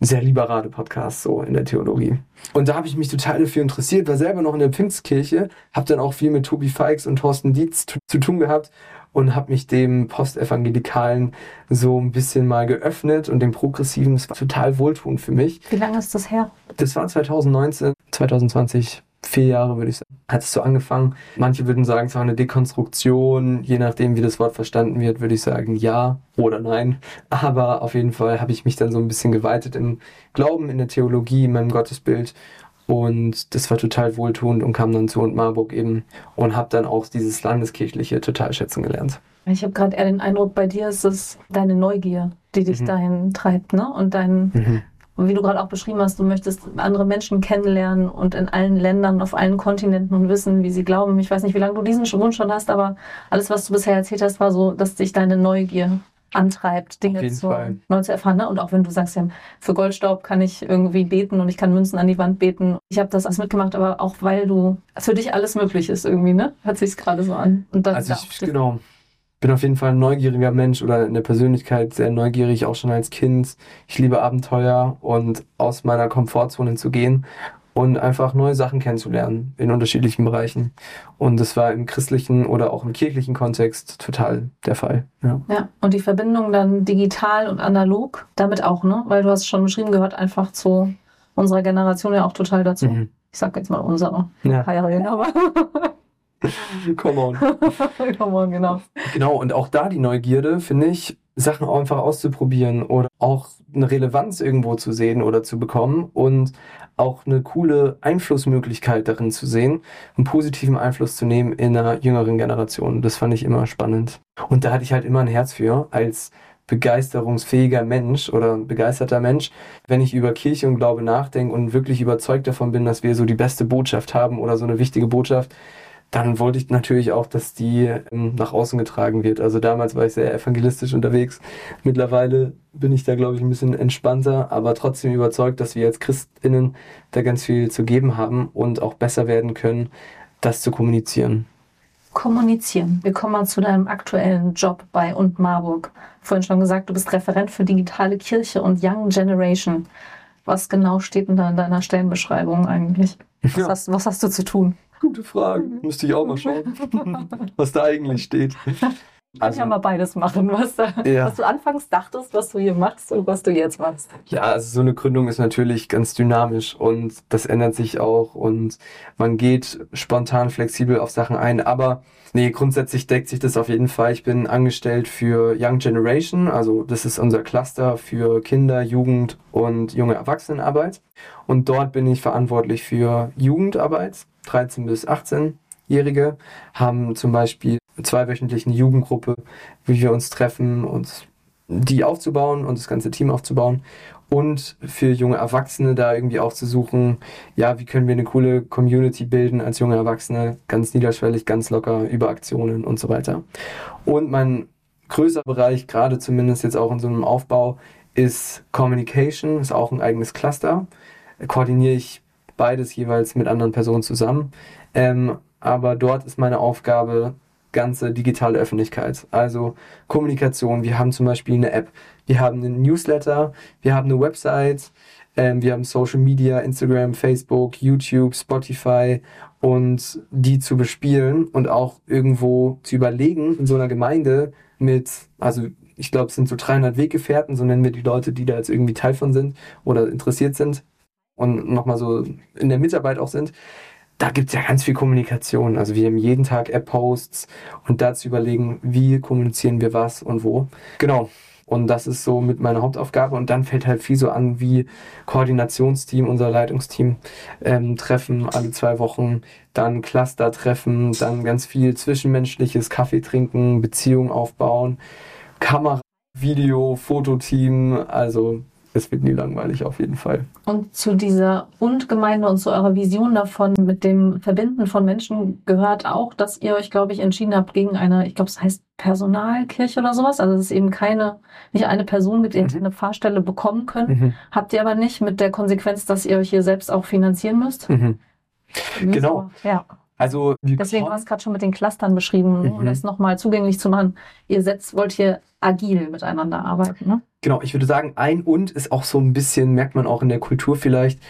sehr liberale Podcasts so in der Theologie. Und da habe ich mich total dafür interessiert, war selber noch in der Pfingstkirche, habe dann auch viel mit Tobi Feix und Thorsten Dietz zu, tun gehabt und habe mich dem Postevangelikalen so ein bisschen mal geöffnet und dem Progressiven. Das war total wohltuend für mich. Wie lange ist das her? Das war 2019, 2020 vier Jahre, würde ich sagen, hat es so angefangen. Manche würden sagen, es war eine Dekonstruktion. Je nachdem, wie das Wort verstanden wird, würde ich sagen ja oder nein. Aber auf jeden Fall habe ich mich dann so ein bisschen geweitet im Glauben, in der Theologie, in meinem Gottesbild. Und das war total wohltuend und kam dann zu und Marburg eben und habe dann auch dieses Landeskirchliche total schätzen gelernt. Ich habe gerade eher den Eindruck, bei dir ist es deine Neugier, die dich mhm. dahin treibt, ne? Und dein, mhm. Wie du gerade auch beschrieben hast, du möchtest andere Menschen kennenlernen und in allen Ländern, auf allen Kontinenten und wissen, wie sie glauben. Ich weiß nicht, wie lange du diesen Wunsch schon hast, aber alles, was du bisher erzählt hast, war so, dass dich deine Neugier antreibt, Dinge zu, neu zu erfahren. Ne? Und auch wenn du sagst, ja, für Goldstaub kann ich irgendwie beten und ich kann Münzen an die Wand beten. Ich habe das alles mitgemacht, aber auch weil du für dich alles möglich ist irgendwie, ne? Hört sich gerade so an. Und dann also ich, genau. Bin auf jeden Fall ein neugieriger Mensch oder in der Persönlichkeit sehr neugierig, auch schon als Kind. Ich liebe Abenteuer und aus meiner Komfortzone zu gehen und einfach neue Sachen kennenzulernen in unterschiedlichen Bereichen. Und das war im christlichen oder auch im kirchlichen Kontext total der Fall. Ja, ja und die Verbindung dann digital und analog, damit auch, ne? Weil du hast schon beschrieben, gehört einfach zu unserer Generation ja auch total dazu. Mhm. Ich sag jetzt mal unsere ja. Heiraten, aber. Come on. Come on, genau. Genau, und auch da die Neugierde, finde ich, Sachen einfach auszuprobieren oder auch eine Relevanz irgendwo zu sehen oder zu bekommen und auch eine coole Einflussmöglichkeit darin zu sehen, einen positiven Einfluss zu nehmen in einer jüngeren Generation. Das fand ich immer spannend. Und da hatte ich halt immer ein Herz für, als begeisterungsfähiger Mensch oder begeisterter Mensch, wenn ich über Kirche und Glaube nachdenke und wirklich überzeugt davon bin, dass wir so die beste Botschaft haben oder so eine wichtige Botschaft, dann wollte ich natürlich auch, dass die ähm, nach außen getragen wird. Also damals war ich sehr evangelistisch unterwegs. Mittlerweile bin ich da, glaube ich, ein bisschen entspannter, aber trotzdem überzeugt, dass wir als Christinnen da ganz viel zu geben haben und auch besser werden können, das zu kommunizieren. Kommunizieren. Wir kommen mal zu deinem aktuellen Job bei und Marburg. Vorhin schon gesagt, du bist Referent für digitale Kirche und Young Generation. Was genau steht denn da in deiner Stellenbeschreibung eigentlich? Was, ja. hast, was hast du zu tun? Gute Frage. Müsste ich auch mal schauen, was da eigentlich steht. Ich kann ja mal beides machen, was, da, ja. was, du anfangs dachtest, was du hier machst und was du jetzt machst. Ja, also so eine Gründung ist natürlich ganz dynamisch und das ändert sich auch und man geht spontan flexibel auf Sachen ein, aber nee, grundsätzlich deckt sich das auf jeden Fall. Ich bin angestellt für Young Generation, also das ist unser Cluster für Kinder, Jugend und junge Erwachsenenarbeit und dort bin ich verantwortlich für Jugendarbeit 13 bis 18-Jährige, haben zum Beispiel zweiwöchentlich eine Jugendgruppe, wie wir uns treffen, uns die aufzubauen und das ganze Team aufzubauen und für junge Erwachsene da irgendwie auch zu suchen, ja, wie können wir eine coole Community bilden als junge Erwachsene, ganz niederschwellig, ganz locker, über Aktionen und so weiter. Und mein größer Bereich, gerade zumindest jetzt auch in so einem Aufbau, ist Communication, ist auch ein eigenes Cluster. Koordiniere ich beides jeweils mit anderen Personen zusammen. Ähm, aber dort ist meine Aufgabe ganze digitale Öffentlichkeit, also Kommunikation. Wir haben zum Beispiel eine App, wir haben einen Newsletter, wir haben eine Website, ähm, wir haben Social Media, Instagram, Facebook, YouTube, Spotify. Und die zu bespielen und auch irgendwo zu überlegen in so einer Gemeinde mit, also ich glaube, es sind so 300 Weggefährten, so nennen wir die Leute, die da jetzt irgendwie Teil von sind oder interessiert sind und nochmal so in der Mitarbeit auch sind, da gibt es ja ganz viel Kommunikation. Also wir haben jeden Tag App-Posts und dazu überlegen, wie kommunizieren wir was und wo. Genau. Und das ist so mit meiner Hauptaufgabe. Und dann fällt halt viel so an wie Koordinationsteam, unser Leitungsteam, ähm, Treffen alle zwei Wochen, dann Cluster-Treffen, dann ganz viel zwischenmenschliches Kaffee trinken, Beziehung aufbauen, Kamera, Video, Fototeam, also es wird nie langweilig auf jeden Fall. Und zu dieser Und-Gemeinde und zu eurer Vision davon mit dem Verbinden von Menschen gehört auch, dass ihr euch, glaube ich, entschieden habt gegen eine, ich glaube, es heißt Personalkirche oder sowas. Also es ist eben keine, nicht eine Person, mit der ihr mhm. eine Fahrstelle bekommen könnt. Mhm. Habt ihr aber nicht mit der Konsequenz, dass ihr euch hier selbst auch finanzieren müsst. Mhm. Genau. Ja. Also deswegen war es gerade schon mit den Clustern beschrieben, mhm. um das nochmal zugänglich zu machen. Ihr setzt, wollt hier agil miteinander arbeiten, ne? Genau, ich würde sagen, ein und ist auch so ein bisschen, merkt man auch in der Kultur vielleicht,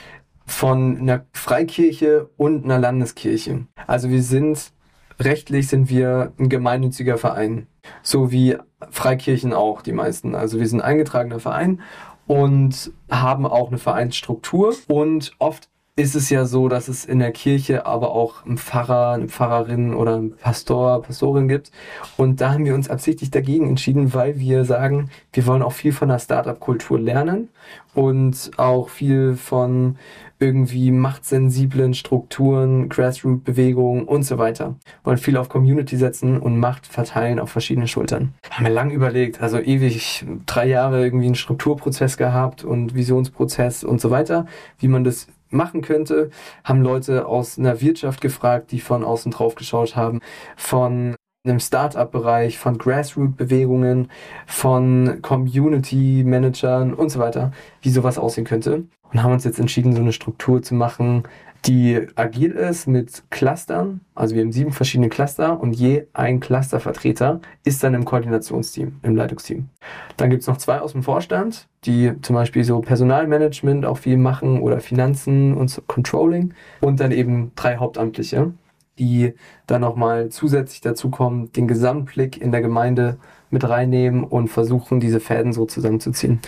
von einer Freikirche und einer Landeskirche. Also wir sind, rechtlich sind wir ein gemeinnütziger Verein. So wie Freikirchen auch, die meisten. Also wir sind ein eingetragener Verein und haben auch eine Vereinsstruktur und oft ist es ja so, dass es in der Kirche aber auch einen Pfarrer, eine Pfarrerin oder einen Pastor, Pastorin gibt. Und da haben wir uns absichtlich dagegen entschieden, weil wir sagen, wir wollen auch viel von der Startup-Kultur lernen und auch viel von irgendwie machtsensiblen Strukturen, Grassroot-Bewegungen und so weiter. Wollen viel auf Community setzen und Macht verteilen auf verschiedene Schultern. Haben wir lang überlegt, also ewig drei Jahre irgendwie einen Strukturprozess gehabt und Visionsprozess und so weiter, wie man das machen könnte, haben Leute aus einer Wirtschaft gefragt, die von außen drauf geschaut haben, von einem Startup-Bereich, von Grassroot-Bewegungen, von Community-Managern und so weiter, wie sowas aussehen könnte. Und haben uns jetzt entschieden, so eine Struktur zu machen, die agil ist mit Clustern. Also wir haben sieben verschiedene Cluster und je ein Clustervertreter ist dann im Koordinationsteam, im Leitungsteam. Dann gibt es noch zwei aus dem Vorstand, die zum Beispiel so Personalmanagement auch viel machen oder Finanzen und so Controlling. Und dann eben drei Hauptamtliche, die dann nochmal zusätzlich dazu kommen, den Gesamtblick in der Gemeinde mit reinnehmen und versuchen, diese Fäden so zusammenzuziehen.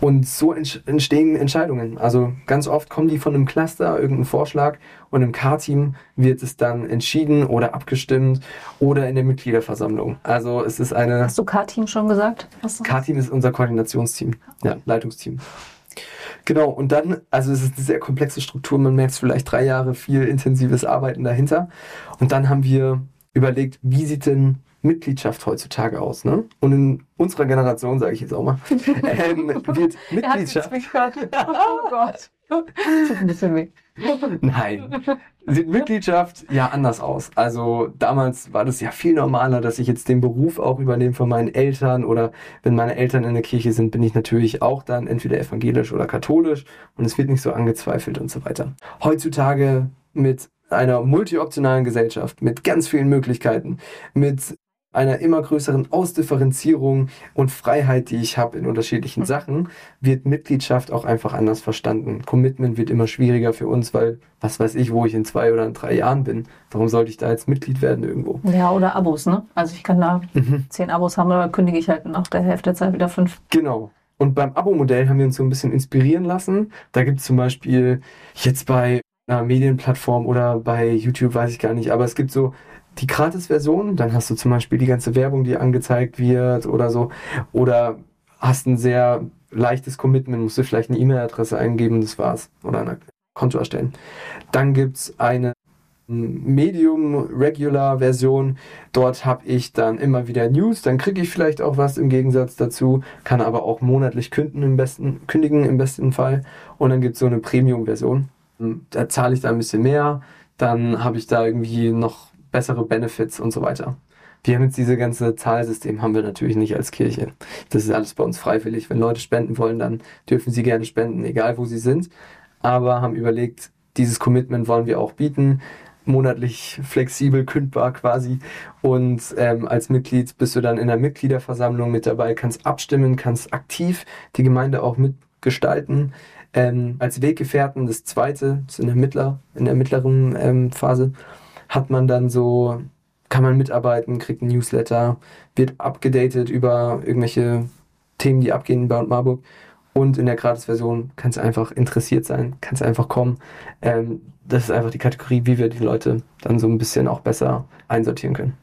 Und so entstehen Entscheidungen. Also ganz oft kommen die von einem Cluster, irgendein Vorschlag und im K-Team wird es dann entschieden oder abgestimmt oder in der Mitgliederversammlung. Also es ist eine... Hast du K-Team schon gesagt? K-Team ist unser Koordinationsteam, ja, Leitungsteam. Genau, und dann, also es ist eine sehr komplexe Struktur, man merkt vielleicht drei Jahre viel intensives Arbeiten dahinter. Und dann haben wir überlegt, wie sieht denn Mitgliedschaft heutzutage aus. Ne? Und in unserer Generation, sage ich jetzt auch mal, ähm, wird Mitgliedschaft. oh Gott. Tut ein bisschen weh. Nein. Sieht Mitgliedschaft ja anders aus. Also damals war das ja viel normaler, dass ich jetzt den Beruf auch übernehme von meinen Eltern oder wenn meine Eltern in der Kirche sind, bin ich natürlich auch dann entweder evangelisch oder katholisch und es wird nicht so angezweifelt und so weiter. Heutzutage mit einer multioptionalen Gesellschaft mit ganz vielen Möglichkeiten, mit einer immer größeren Ausdifferenzierung und Freiheit, die ich habe in unterschiedlichen mhm. Sachen, wird Mitgliedschaft auch einfach anders verstanden. Commitment wird immer schwieriger für uns, weil was weiß ich, wo ich in zwei oder in drei Jahren bin. Warum sollte ich da jetzt Mitglied werden irgendwo? Ja, oder Abos, ne? Also ich kann da mhm. zehn Abos haben, aber kündige ich halt nach der Hälfte der Zeit wieder fünf. Genau. Und beim Abo-Modell haben wir uns so ein bisschen inspirieren lassen. Da gibt es zum Beispiel jetzt bei einer Medienplattform oder bei YouTube, weiß ich gar nicht, aber es gibt so die Gratis-Version, dann hast du zum Beispiel die ganze Werbung, die angezeigt wird oder so. Oder hast ein sehr leichtes Commitment, musst du vielleicht eine E-Mail-Adresse eingeben, das war's. Oder ein Konto erstellen. Dann gibt's eine Medium Regular Version. Dort habe ich dann immer wieder News, dann kriege ich vielleicht auch was im Gegensatz dazu, kann aber auch monatlich kündigen im besten, kündigen im besten Fall. Und dann gibt es so eine Premium Version. Da zahle ich da ein bisschen mehr. Dann habe ich da irgendwie noch bessere Benefits und so weiter. Wir haben jetzt diese ganze Zahlsystem haben wir natürlich nicht als Kirche. Das ist alles bei uns freiwillig. Wenn Leute spenden wollen, dann dürfen sie gerne spenden, egal wo sie sind. Aber haben überlegt, dieses Commitment wollen wir auch bieten monatlich flexibel kündbar quasi. Und ähm, als Mitglied bist du dann in der Mitgliederversammlung mit dabei, kannst abstimmen, kannst aktiv die Gemeinde auch mitgestalten. Ähm, als Weggefährten das zweite, das ist in der, Mittler, in der mittleren ähm, Phase hat man dann so, kann man mitarbeiten, kriegt ein Newsletter, wird abgedatet über irgendwelche Themen, die abgehen bei Marburg. Und in der Gratis-Version kannst du einfach interessiert sein, kannst einfach kommen. Ähm, das ist einfach die Kategorie, wie wir die Leute dann so ein bisschen auch besser einsortieren können.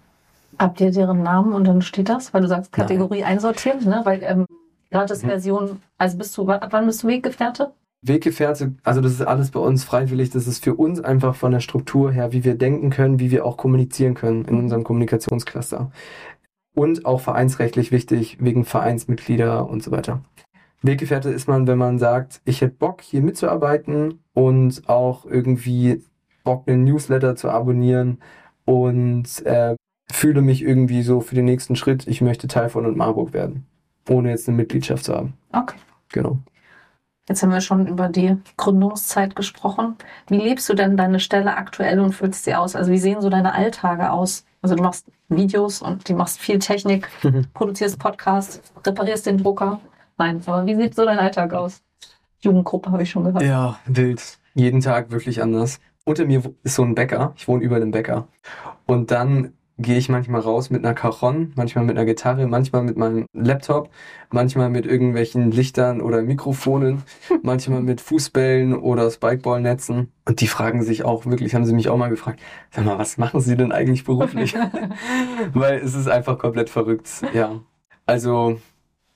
Habt ihr deren Namen und dann steht das, weil du sagst Kategorie Nein. einsortieren, ne? Weil ähm, Gratis-Version, also bist du, ab wann bist du Weggefährte? Weggefährte, also das ist alles bei uns freiwillig. Das ist für uns einfach von der Struktur her, wie wir denken können, wie wir auch kommunizieren können in unserem Kommunikationscluster. Und auch vereinsrechtlich wichtig, wegen Vereinsmitglieder und so weiter. Weggefährte ist man, wenn man sagt, ich hätte Bock, hier mitzuarbeiten und auch irgendwie Bock, einen Newsletter zu abonnieren und äh, fühle mich irgendwie so für den nächsten Schritt, ich möchte Teil von und Marburg werden, ohne jetzt eine Mitgliedschaft zu haben. Okay. Genau. Jetzt haben wir schon über die Gründungszeit gesprochen. Wie lebst du denn deine Stelle aktuell und fühlst sie aus? Also wie sehen so deine Alltage aus? Also du machst Videos und du machst viel Technik, produzierst Podcasts, reparierst den Drucker. Nein, aber wie sieht so dein Alltag aus? Jugendgruppe habe ich schon gehört. Ja, wild. Jeden Tag wirklich anders. Unter mir ist so ein Bäcker. Ich wohne über einem Bäcker. Und dann gehe ich manchmal raus mit einer Cajon, manchmal mit einer Gitarre, manchmal mit meinem Laptop, manchmal mit irgendwelchen Lichtern oder Mikrofonen, manchmal mit Fußbällen oder Spikeballnetzen. Und die fragen sich auch wirklich, haben sie mich auch mal gefragt, sag mal, was machen sie denn eigentlich beruflich? Weil es ist einfach komplett verrückt, ja. Also,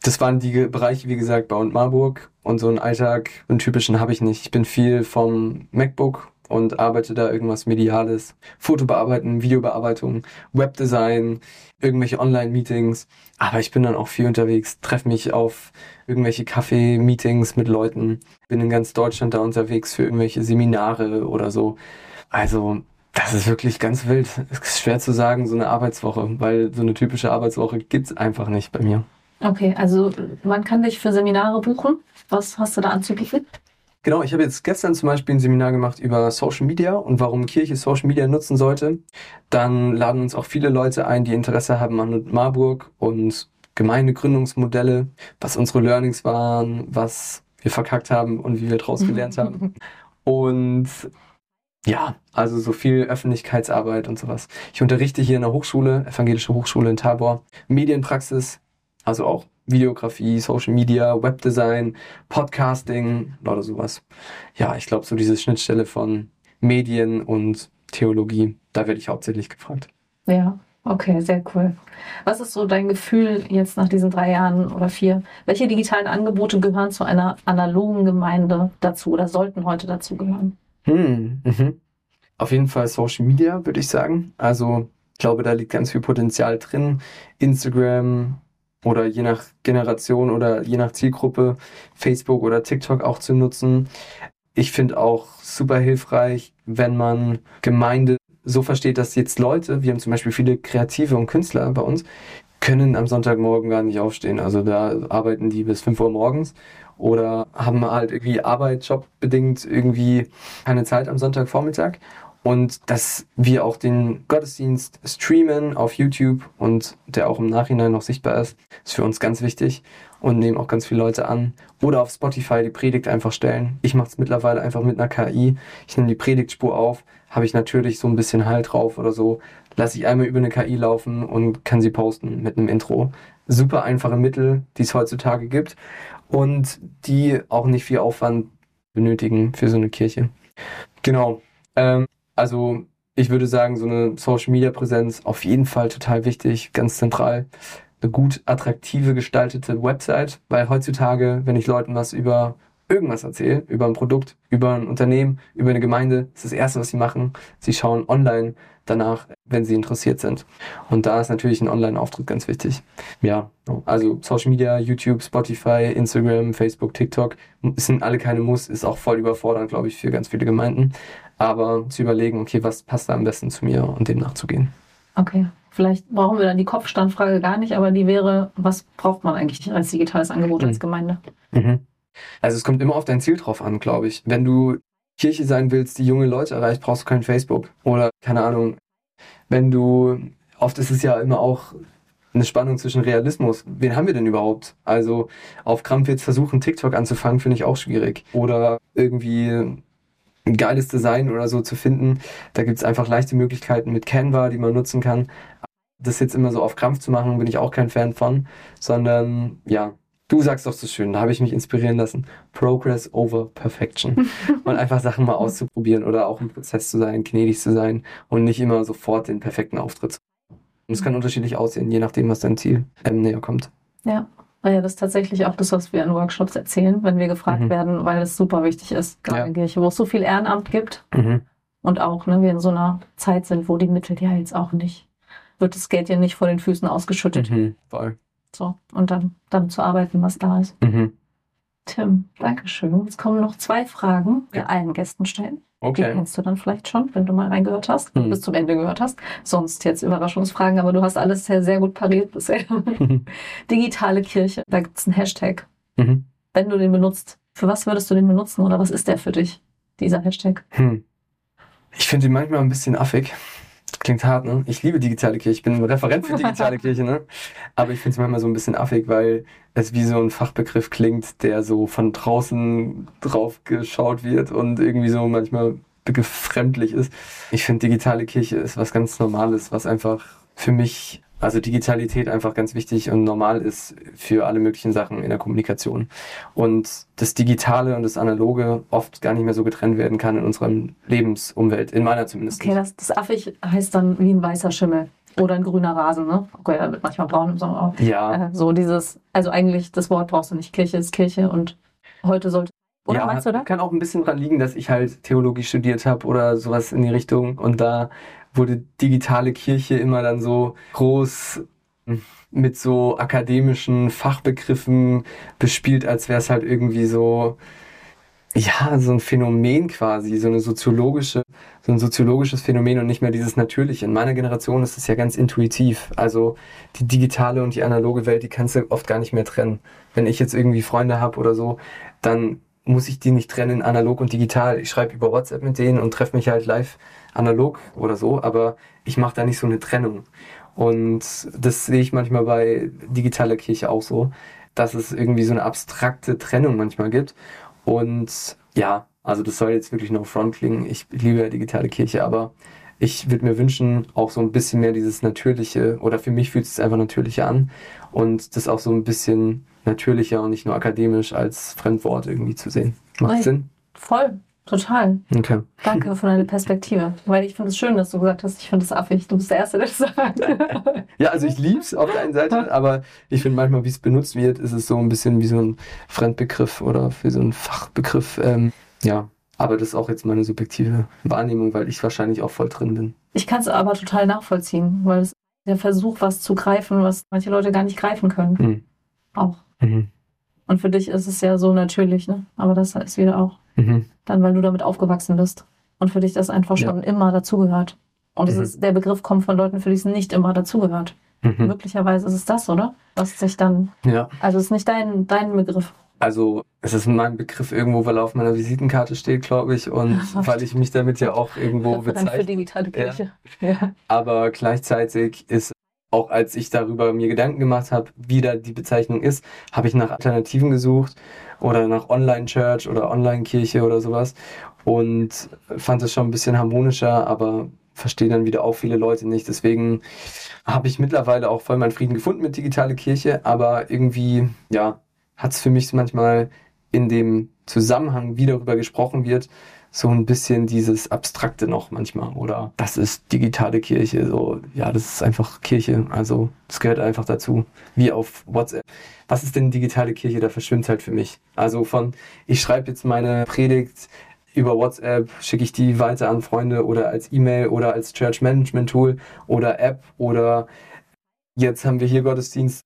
das waren die Bereiche, wie gesagt, Bau und Marburg. Und so einen Alltag, einen typischen habe ich nicht. Ich bin viel vom MacBook und arbeite da irgendwas Mediales. Foto bearbeiten, Videobearbeitung, Webdesign, irgendwelche Online-Meetings. Aber ich bin dann auch viel unterwegs, treffe mich auf irgendwelche Kaffee-Meetings mit Leuten. Bin in ganz Deutschland da unterwegs für irgendwelche Seminare oder so. Also, das ist wirklich ganz wild. Es ist schwer zu sagen, so eine Arbeitswoche, weil so eine typische Arbeitswoche gibt's einfach nicht bei mir. Okay, also man kann dich für Seminare buchen. Was hast du da anzubieten? Genau, ich habe jetzt gestern zum Beispiel ein Seminar gemacht über Social Media und warum Kirche Social Media nutzen sollte. Dann laden uns auch viele Leute ein, die Interesse haben an Marburg und Gemeindegründungsmodelle, was unsere Learnings waren, was wir verkackt haben und wie wir daraus gelernt haben. Und ja, also so viel Öffentlichkeitsarbeit und sowas. Ich unterrichte hier in der Hochschule, Evangelische Hochschule in Tabor, Medienpraxis, also auch Videografie, Social Media, Webdesign, Podcasting oder sowas. Ja, ich glaube, so diese Schnittstelle von Medien und Theologie, da werde ich hauptsächlich gefragt. Ja, okay, sehr cool. Was ist so dein Gefühl jetzt nach diesen drei Jahren oder vier? Welche digitalen Angebote gehören zu einer analogen Gemeinde dazu oder sollten heute dazu gehören? Hm, mhm. Auf jeden Fall Social Media, würde ich sagen. Also, ich glaube, da liegt ganz viel Potenzial drin. Instagram, oder je nach Generation oder je nach Zielgruppe Facebook oder TikTok auch zu nutzen. Ich finde auch super hilfreich, wenn man Gemeinde so versteht, dass jetzt Leute, wir haben zum Beispiel viele Kreative und Künstler bei uns, können am Sonntagmorgen gar nicht aufstehen. Also da arbeiten die bis 5 Uhr morgens oder haben halt irgendwie Arbeit, jobbedingt irgendwie keine Zeit am Sonntagvormittag und dass wir auch den Gottesdienst streamen auf YouTube und der auch im Nachhinein noch sichtbar ist, ist für uns ganz wichtig und nehmen auch ganz viele Leute an. Oder auf Spotify die Predigt einfach stellen. Ich mache es mittlerweile einfach mit einer KI. Ich nehme die Predigtspur auf, habe ich natürlich so ein bisschen Halt drauf oder so, lasse ich einmal über eine KI laufen und kann sie posten mit einem Intro. Super einfache Mittel, die es heutzutage gibt und die auch nicht viel Aufwand benötigen für so eine Kirche. Genau. Ähm, also ich würde sagen, so eine Social-Media-Präsenz auf jeden Fall total wichtig, ganz zentral. Eine gut attraktive gestaltete Website, weil heutzutage, wenn ich Leuten was über irgendwas erzähle, über ein Produkt, über ein Unternehmen, über eine Gemeinde, ist das Erste, was sie machen. Sie schauen online danach, wenn sie interessiert sind. Und da ist natürlich ein Online-Auftritt ganz wichtig. Ja, also Social Media, YouTube, Spotify, Instagram, Facebook, TikTok, sind alle keine Muss, ist auch voll überfordernd, glaube ich, für ganz viele Gemeinden aber zu überlegen, okay, was passt da am besten zu mir und dem nachzugehen. Okay, vielleicht brauchen wir dann die Kopfstandfrage gar nicht, aber die wäre, was braucht man eigentlich als digitales Angebot mhm. als Gemeinde? Mhm. Also es kommt immer auf dein Ziel drauf an, glaube ich. Wenn du Kirche sein willst, die junge Leute erreicht, brauchst du kein Facebook oder keine Ahnung. Wenn du, oft ist es ja immer auch eine Spannung zwischen Realismus. Wen haben wir denn überhaupt? Also auf Krampf jetzt versuchen, TikTok anzufangen, finde ich auch schwierig. Oder irgendwie ein geiles Design oder so zu finden. Da gibt es einfach leichte Möglichkeiten mit Canva, die man nutzen kann. Das jetzt immer so auf Krampf zu machen, bin ich auch kein Fan von, sondern ja, du sagst doch so schön, da habe ich mich inspirieren lassen. Progress over Perfection. und einfach Sachen mal auszuprobieren oder auch im Prozess zu sein, gnädig zu sein und nicht immer sofort den perfekten Auftritt zu haben. Und es kann unterschiedlich aussehen, je nachdem, was dein Ziel ähm, näher kommt. Ja, ja, das ist tatsächlich auch das, was wir in Workshops erzählen, wenn wir gefragt mhm. werden, weil es super wichtig ist, gerade ja. in Kirche, wo es so viel Ehrenamt gibt mhm. und auch, ne, wir in so einer Zeit sind, wo die Mittel ja jetzt auch nicht, wird das Geld ja nicht vor den Füßen ausgeschüttet. Mhm. Voll. So, und dann, dann zu arbeiten, was da ist. Mhm. Tim, Dankeschön. Jetzt kommen noch zwei Fragen, die Ja. allen Gästen stellen. Die Okay. kennst du dann vielleicht schon, wenn du mal reingehört hast, Hm. bis zum Ende gehört hast. Sonst jetzt Überraschungsfragen, aber du hast alles sehr, sehr gut pariert bisher. Digitale Kirche, da gibt es einen Hashtag. Mhm. Wenn du den benutzt, für was würdest du den benutzen oder was ist der für dich, dieser Hashtag? Hm. Ich finde ihn manchmal ein bisschen affig. Klingt hart, ne? Ich liebe digitale Kirche. Ich bin Referent für digitale Kirche, ne? Aber ich finde es manchmal so ein bisschen affig, weil es wie so ein Fachbegriff klingt, der so von draußen drauf geschaut wird und irgendwie so manchmal befremdlich ist. Ich finde, digitale Kirche ist was ganz Normales, was einfach für mich, also Digitalität einfach ganz wichtig und normal ist für alle möglichen Sachen in der Kommunikation. Und das Digitale und das Analoge oft gar nicht mehr so getrennt werden kann in unserer Lebensumwelt, in meiner zumindest. Okay, das, das affig heißt dann wie ein weißer Schimmel oder ein grüner Rasen, ne? Okay, da wird manchmal braun im Sommer auch. ja, Äh, so dieses, also eigentlich das Wort brauchst du nicht. Kirche ist Kirche und heute sollte. Oder ja, meinst du das? kann auch ein bisschen dran liegen, dass ich halt Theologie studiert habe oder sowas in die Richtung und da wurde digitale Kirche immer dann so groß mit so akademischen Fachbegriffen bespielt, als wäre es halt irgendwie so ja, so ein Phänomen quasi, so eine soziologische, so ein soziologisches Phänomen und nicht mehr dieses Natürliche. In meiner Generation ist es ja ganz intuitiv. Also die digitale und die analoge Welt, die kannst du oft gar nicht mehr trennen. Wenn ich jetzt irgendwie Freunde habe oder so, dann muss ich die nicht trennen analog und digital. Ich schreibe über WhatsApp mit denen und treffe mich halt live analog oder so, aber ich mache da nicht so eine Trennung. Und das sehe ich manchmal bei digitaler Kirche auch so, dass es irgendwie so eine abstrakte Trennung manchmal gibt. Und ja, also das soll jetzt wirklich no front klingen. Ich liebe ja digitale Kirche, aber ich würde mir wünschen, auch so ein bisschen mehr dieses Natürliche, oder für mich fühlt es sich einfach natürlicher an und das auch so ein bisschen natürlicher und nicht nur akademisch als Fremdwort irgendwie zu sehen. Macht. Sinn? Voll, total. Okay. Danke für deine Perspektive. Weil ich finde es schön, dass du gesagt hast, ich finde es affig. Du bist der Erste, der das sagt. Ja, also ich lieb's auf der einen Seite, aber ich finde manchmal, wie es benutzt wird, ist es so ein bisschen wie so ein Fremdbegriff oder für so einen Fachbegriff. Ähm, ja, aber das ist auch jetzt meine subjektive Wahrnehmung, weil ich wahrscheinlich auch voll drin bin. Ich kann es aber total nachvollziehen, weil es der Versuch, was zu greifen, was manche Leute gar nicht greifen können. Mhm. Auch. Mhm. Und für dich ist es ja so natürlich, ne? Aber das ist wieder auch Mhm. dann, weil du damit aufgewachsen bist. Und für dich das einfach Ja. schon immer dazugehört. Und Mhm. ist, der Begriff kommt von Leuten, für die es nicht immer dazugehört. Mhm. Möglicherweise ist es das, oder? Was sich dann, Ja, also es ist nicht dein, dein Begriff. also es ist mein Begriff irgendwo, weil er auf meiner Visitenkarte steht, glaube ich, und weil ich mich damit ja auch irgendwo Referent für bezeichne. digitale Kirche. Ja. Aber gleichzeitig ist auch als ich darüber mir Gedanken gemacht habe, wie da die Bezeichnung ist, habe ich nach Alternativen gesucht oder nach Online-Church oder Online-Kirche oder sowas und fand es schon ein bisschen harmonischer, aber verstehe dann wieder auch viele Leute nicht. Deswegen habe ich mittlerweile auch voll meinen Frieden gefunden mit digitale Kirche, aber irgendwie, ja, hat es für mich manchmal in dem Zusammenhang, wie darüber gesprochen wird, so ein bisschen dieses Abstrakte noch manchmal. Oder das ist digitale Kirche. So, ja, das ist einfach Kirche. Also, das gehört einfach dazu. Wie auf WhatsApp. Was ist denn digitale Kirche? Da verschwimmt halt für mich. Also von, ich schreibe jetzt meine Predigt über WhatsApp, schicke ich die weiter an Freunde oder als E-Mail oder als Church Management Tool oder App oder jetzt haben wir hier Gottesdienst,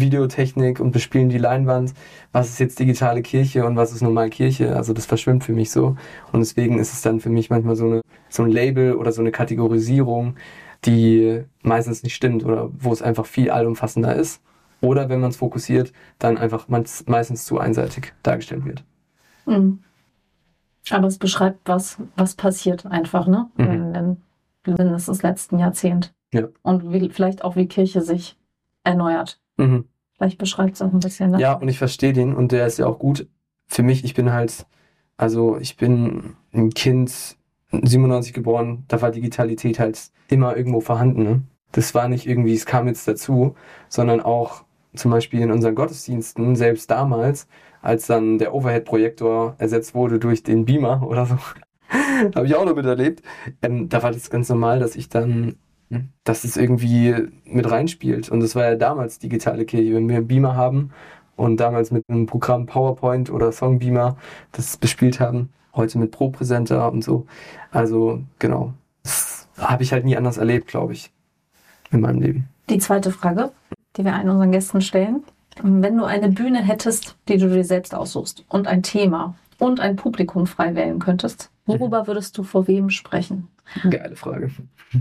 Videotechnik und bespielen die Leinwand. Was ist jetzt digitale Kirche und was ist normal Kirche? Also das verschwimmt für mich so. Und deswegen ist es dann für mich manchmal so, eine, so ein Label oder so eine Kategorisierung, die meistens nicht stimmt oder wo es einfach viel allumfassender ist. Oder wenn man es fokussiert, dann einfach meist- meistens zu einseitig dargestellt wird. Mhm. Aber es beschreibt was, was passiert einfach, ne? Mhm. In mindestens des letzten Jahrzehnt. Ja. Und wie, vielleicht auch, wie Kirche sich erneuert. Mhm. Vielleicht beschreibt es auch ein bisschen. Ne? Ja, und ich verstehe den und der ist ja auch gut. Für mich, ich bin halt, also ich bin ein Kind, 97 geboren, da war Digitalität halt immer irgendwo vorhanden. Ne? Das war nicht irgendwie, es kam jetzt dazu, sondern auch zum Beispiel in unseren Gottesdiensten, selbst damals, als dann der Overhead-Projektor ersetzt wurde durch den Beamer oder so, habe ich auch noch miterlebt. Ähm, da war das ganz normal, dass ich dann, dass es irgendwie mit reinspielt. Und das war ja damals digitale Kirche. Wenn wir einen Beamer haben und damals mit einem Programm PowerPoint oder Songbeamer das bespielt haben, heute mit ProPresenter und so. Also genau, das habe ich halt nie anders erlebt, glaube ich, in meinem Leben. Die zweite Frage, die wir allen unseren Gästen stellen. Wenn du eine Bühne hättest, die du dir selbst aussuchst und ein Thema und ein Publikum frei wählen könntest, worüber würdest du vor wem sprechen? Geile Frage.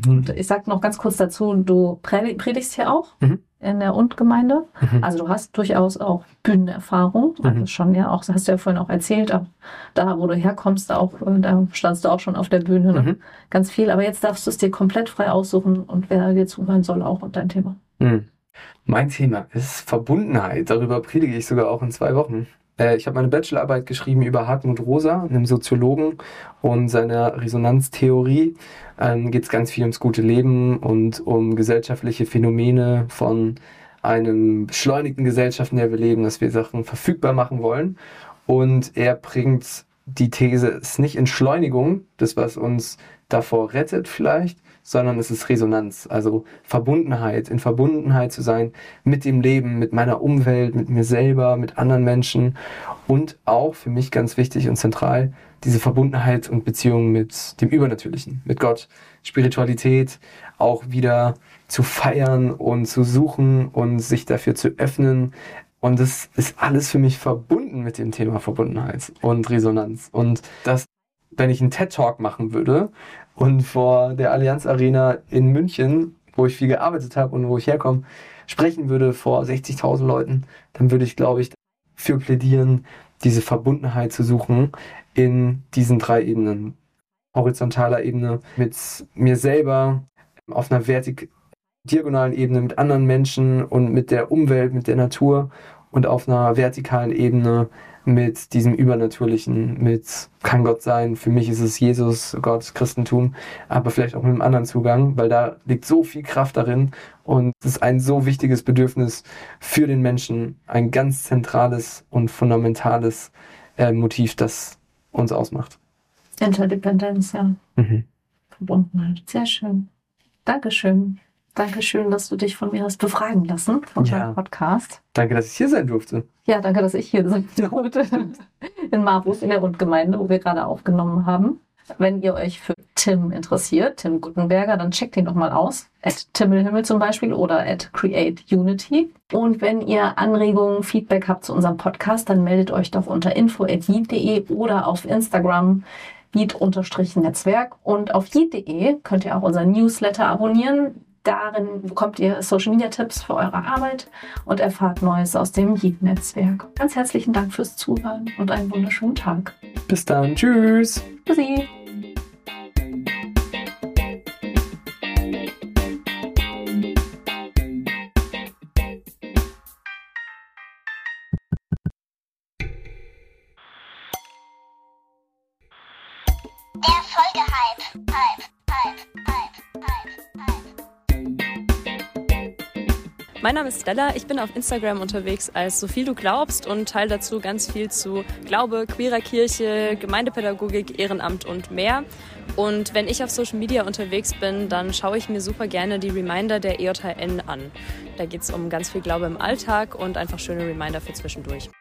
Und ich sag noch ganz kurz dazu, du predigst hier auch Mhm. in der Und-Gemeinde. Mhm. Also du hast durchaus auch Bühnenerfahrung. Also Mhm. schon ja auch, das hast du ja vorhin auch erzählt, auch da, wo du herkommst, auch, äh, da standst du auch schon auf der Bühne. Ne? Mhm. Ganz viel. Aber jetzt darfst du es dir komplett frei aussuchen und wer dir zuhören soll auch und dein Thema. Hm. Mein Thema ist Verbundenheit. Darüber predige ich sogar auch in zwei Wochen. Äh, Ich habe meine Bachelorarbeit geschrieben über Hartmut Rosa, einem Soziologen und seiner Resonanztheorie. Ähm, Geht es ganz viel ums gute Leben und um gesellschaftliche Phänomene von einem beschleunigten Gesellschaft, in der wir leben, dass wir Sachen verfügbar machen wollen. Und er bringt die These, es ist nicht Entschleunigung, das, was uns davor rettet vielleicht, sondern es ist Resonanz, also Verbundenheit, in Verbundenheit zu sein mit dem Leben, mit meiner Umwelt, mit mir selber, mit anderen Menschen und auch für mich ganz wichtig und zentral diese Verbundenheit und Beziehung mit dem Übernatürlichen, mit Gott, Spiritualität auch wieder zu feiern und zu suchen und sich dafür zu öffnen. Und das ist alles für mich verbunden mit dem Thema Verbundenheit und Resonanz. Und das, wenn ich einen TED-Talk machen würde und vor der Allianz Arena in München, wo ich viel gearbeitet habe und wo ich herkomme, sprechen würde vor 60.000 Leuten, dann würde ich, glaube ich, für plädieren, diese Verbundenheit zu suchen in diesen drei Ebenen. Horizontaler Ebene mit mir selber, auf einer vertik diagonalen Ebene mit anderen Menschen und mit der Umwelt, mit der Natur und auf einer vertikalen Ebene mit diesem Übernatürlichen, mit kann Gott sein. Für mich ist es Jesus, Gott, Christentum, aber vielleicht auch mit einem anderen Zugang, weil da liegt so viel Kraft darin und es ist ein so wichtiges Bedürfnis für den Menschen, ein ganz zentrales und fundamentales äh, Motiv, das uns ausmacht. Interdependenz, ja. Mhm. Verbundenheit. Sehr schön. Dankeschön. Dankeschön, dass du dich von mir hast befragen lassen von Ja. deinem Podcast. Danke, dass ich hier sein durfte. Ja, danke, dass ich hier sein durfte. In Marburg, in der Rundgemeinde, wo wir gerade aufgenommen haben. Wenn ihr euch für Tim interessiert, Tim Guttenberger, dann checkt ihn doch mal aus. At Timmelhimmel zum Beispiel oder at Create Unity. Und wenn ihr Anregungen, Feedback habt zu unserem Podcast, dann meldet euch doch unter info.yeet.de oder auf Instagram yeet-netzwerk. Und auf yeet.de könnt ihr auch unseren Newsletter abonnieren. Darin bekommt ihr Social Media Tipps für eure Arbeit und erfahrt Neues aus dem Yeet-Netzwerk. Ganz herzlichen Dank fürs Zuhören und einen wunderschönen Tag. Bis dann. Tschüss. Tschüssi. Mein Name ist Stella, ich bin auf Instagram unterwegs als so viel du glaubst und teile dazu ganz viel zu Glaube, queerer Kirche, Gemeindepädagogik, Ehrenamt und mehr. Und wenn ich auf Social Media unterwegs bin, dann schaue ich mir super gerne die Reminder der EJN an. Da geht es um ganz viel Glaube im Alltag und einfach schöne Reminder für zwischendurch.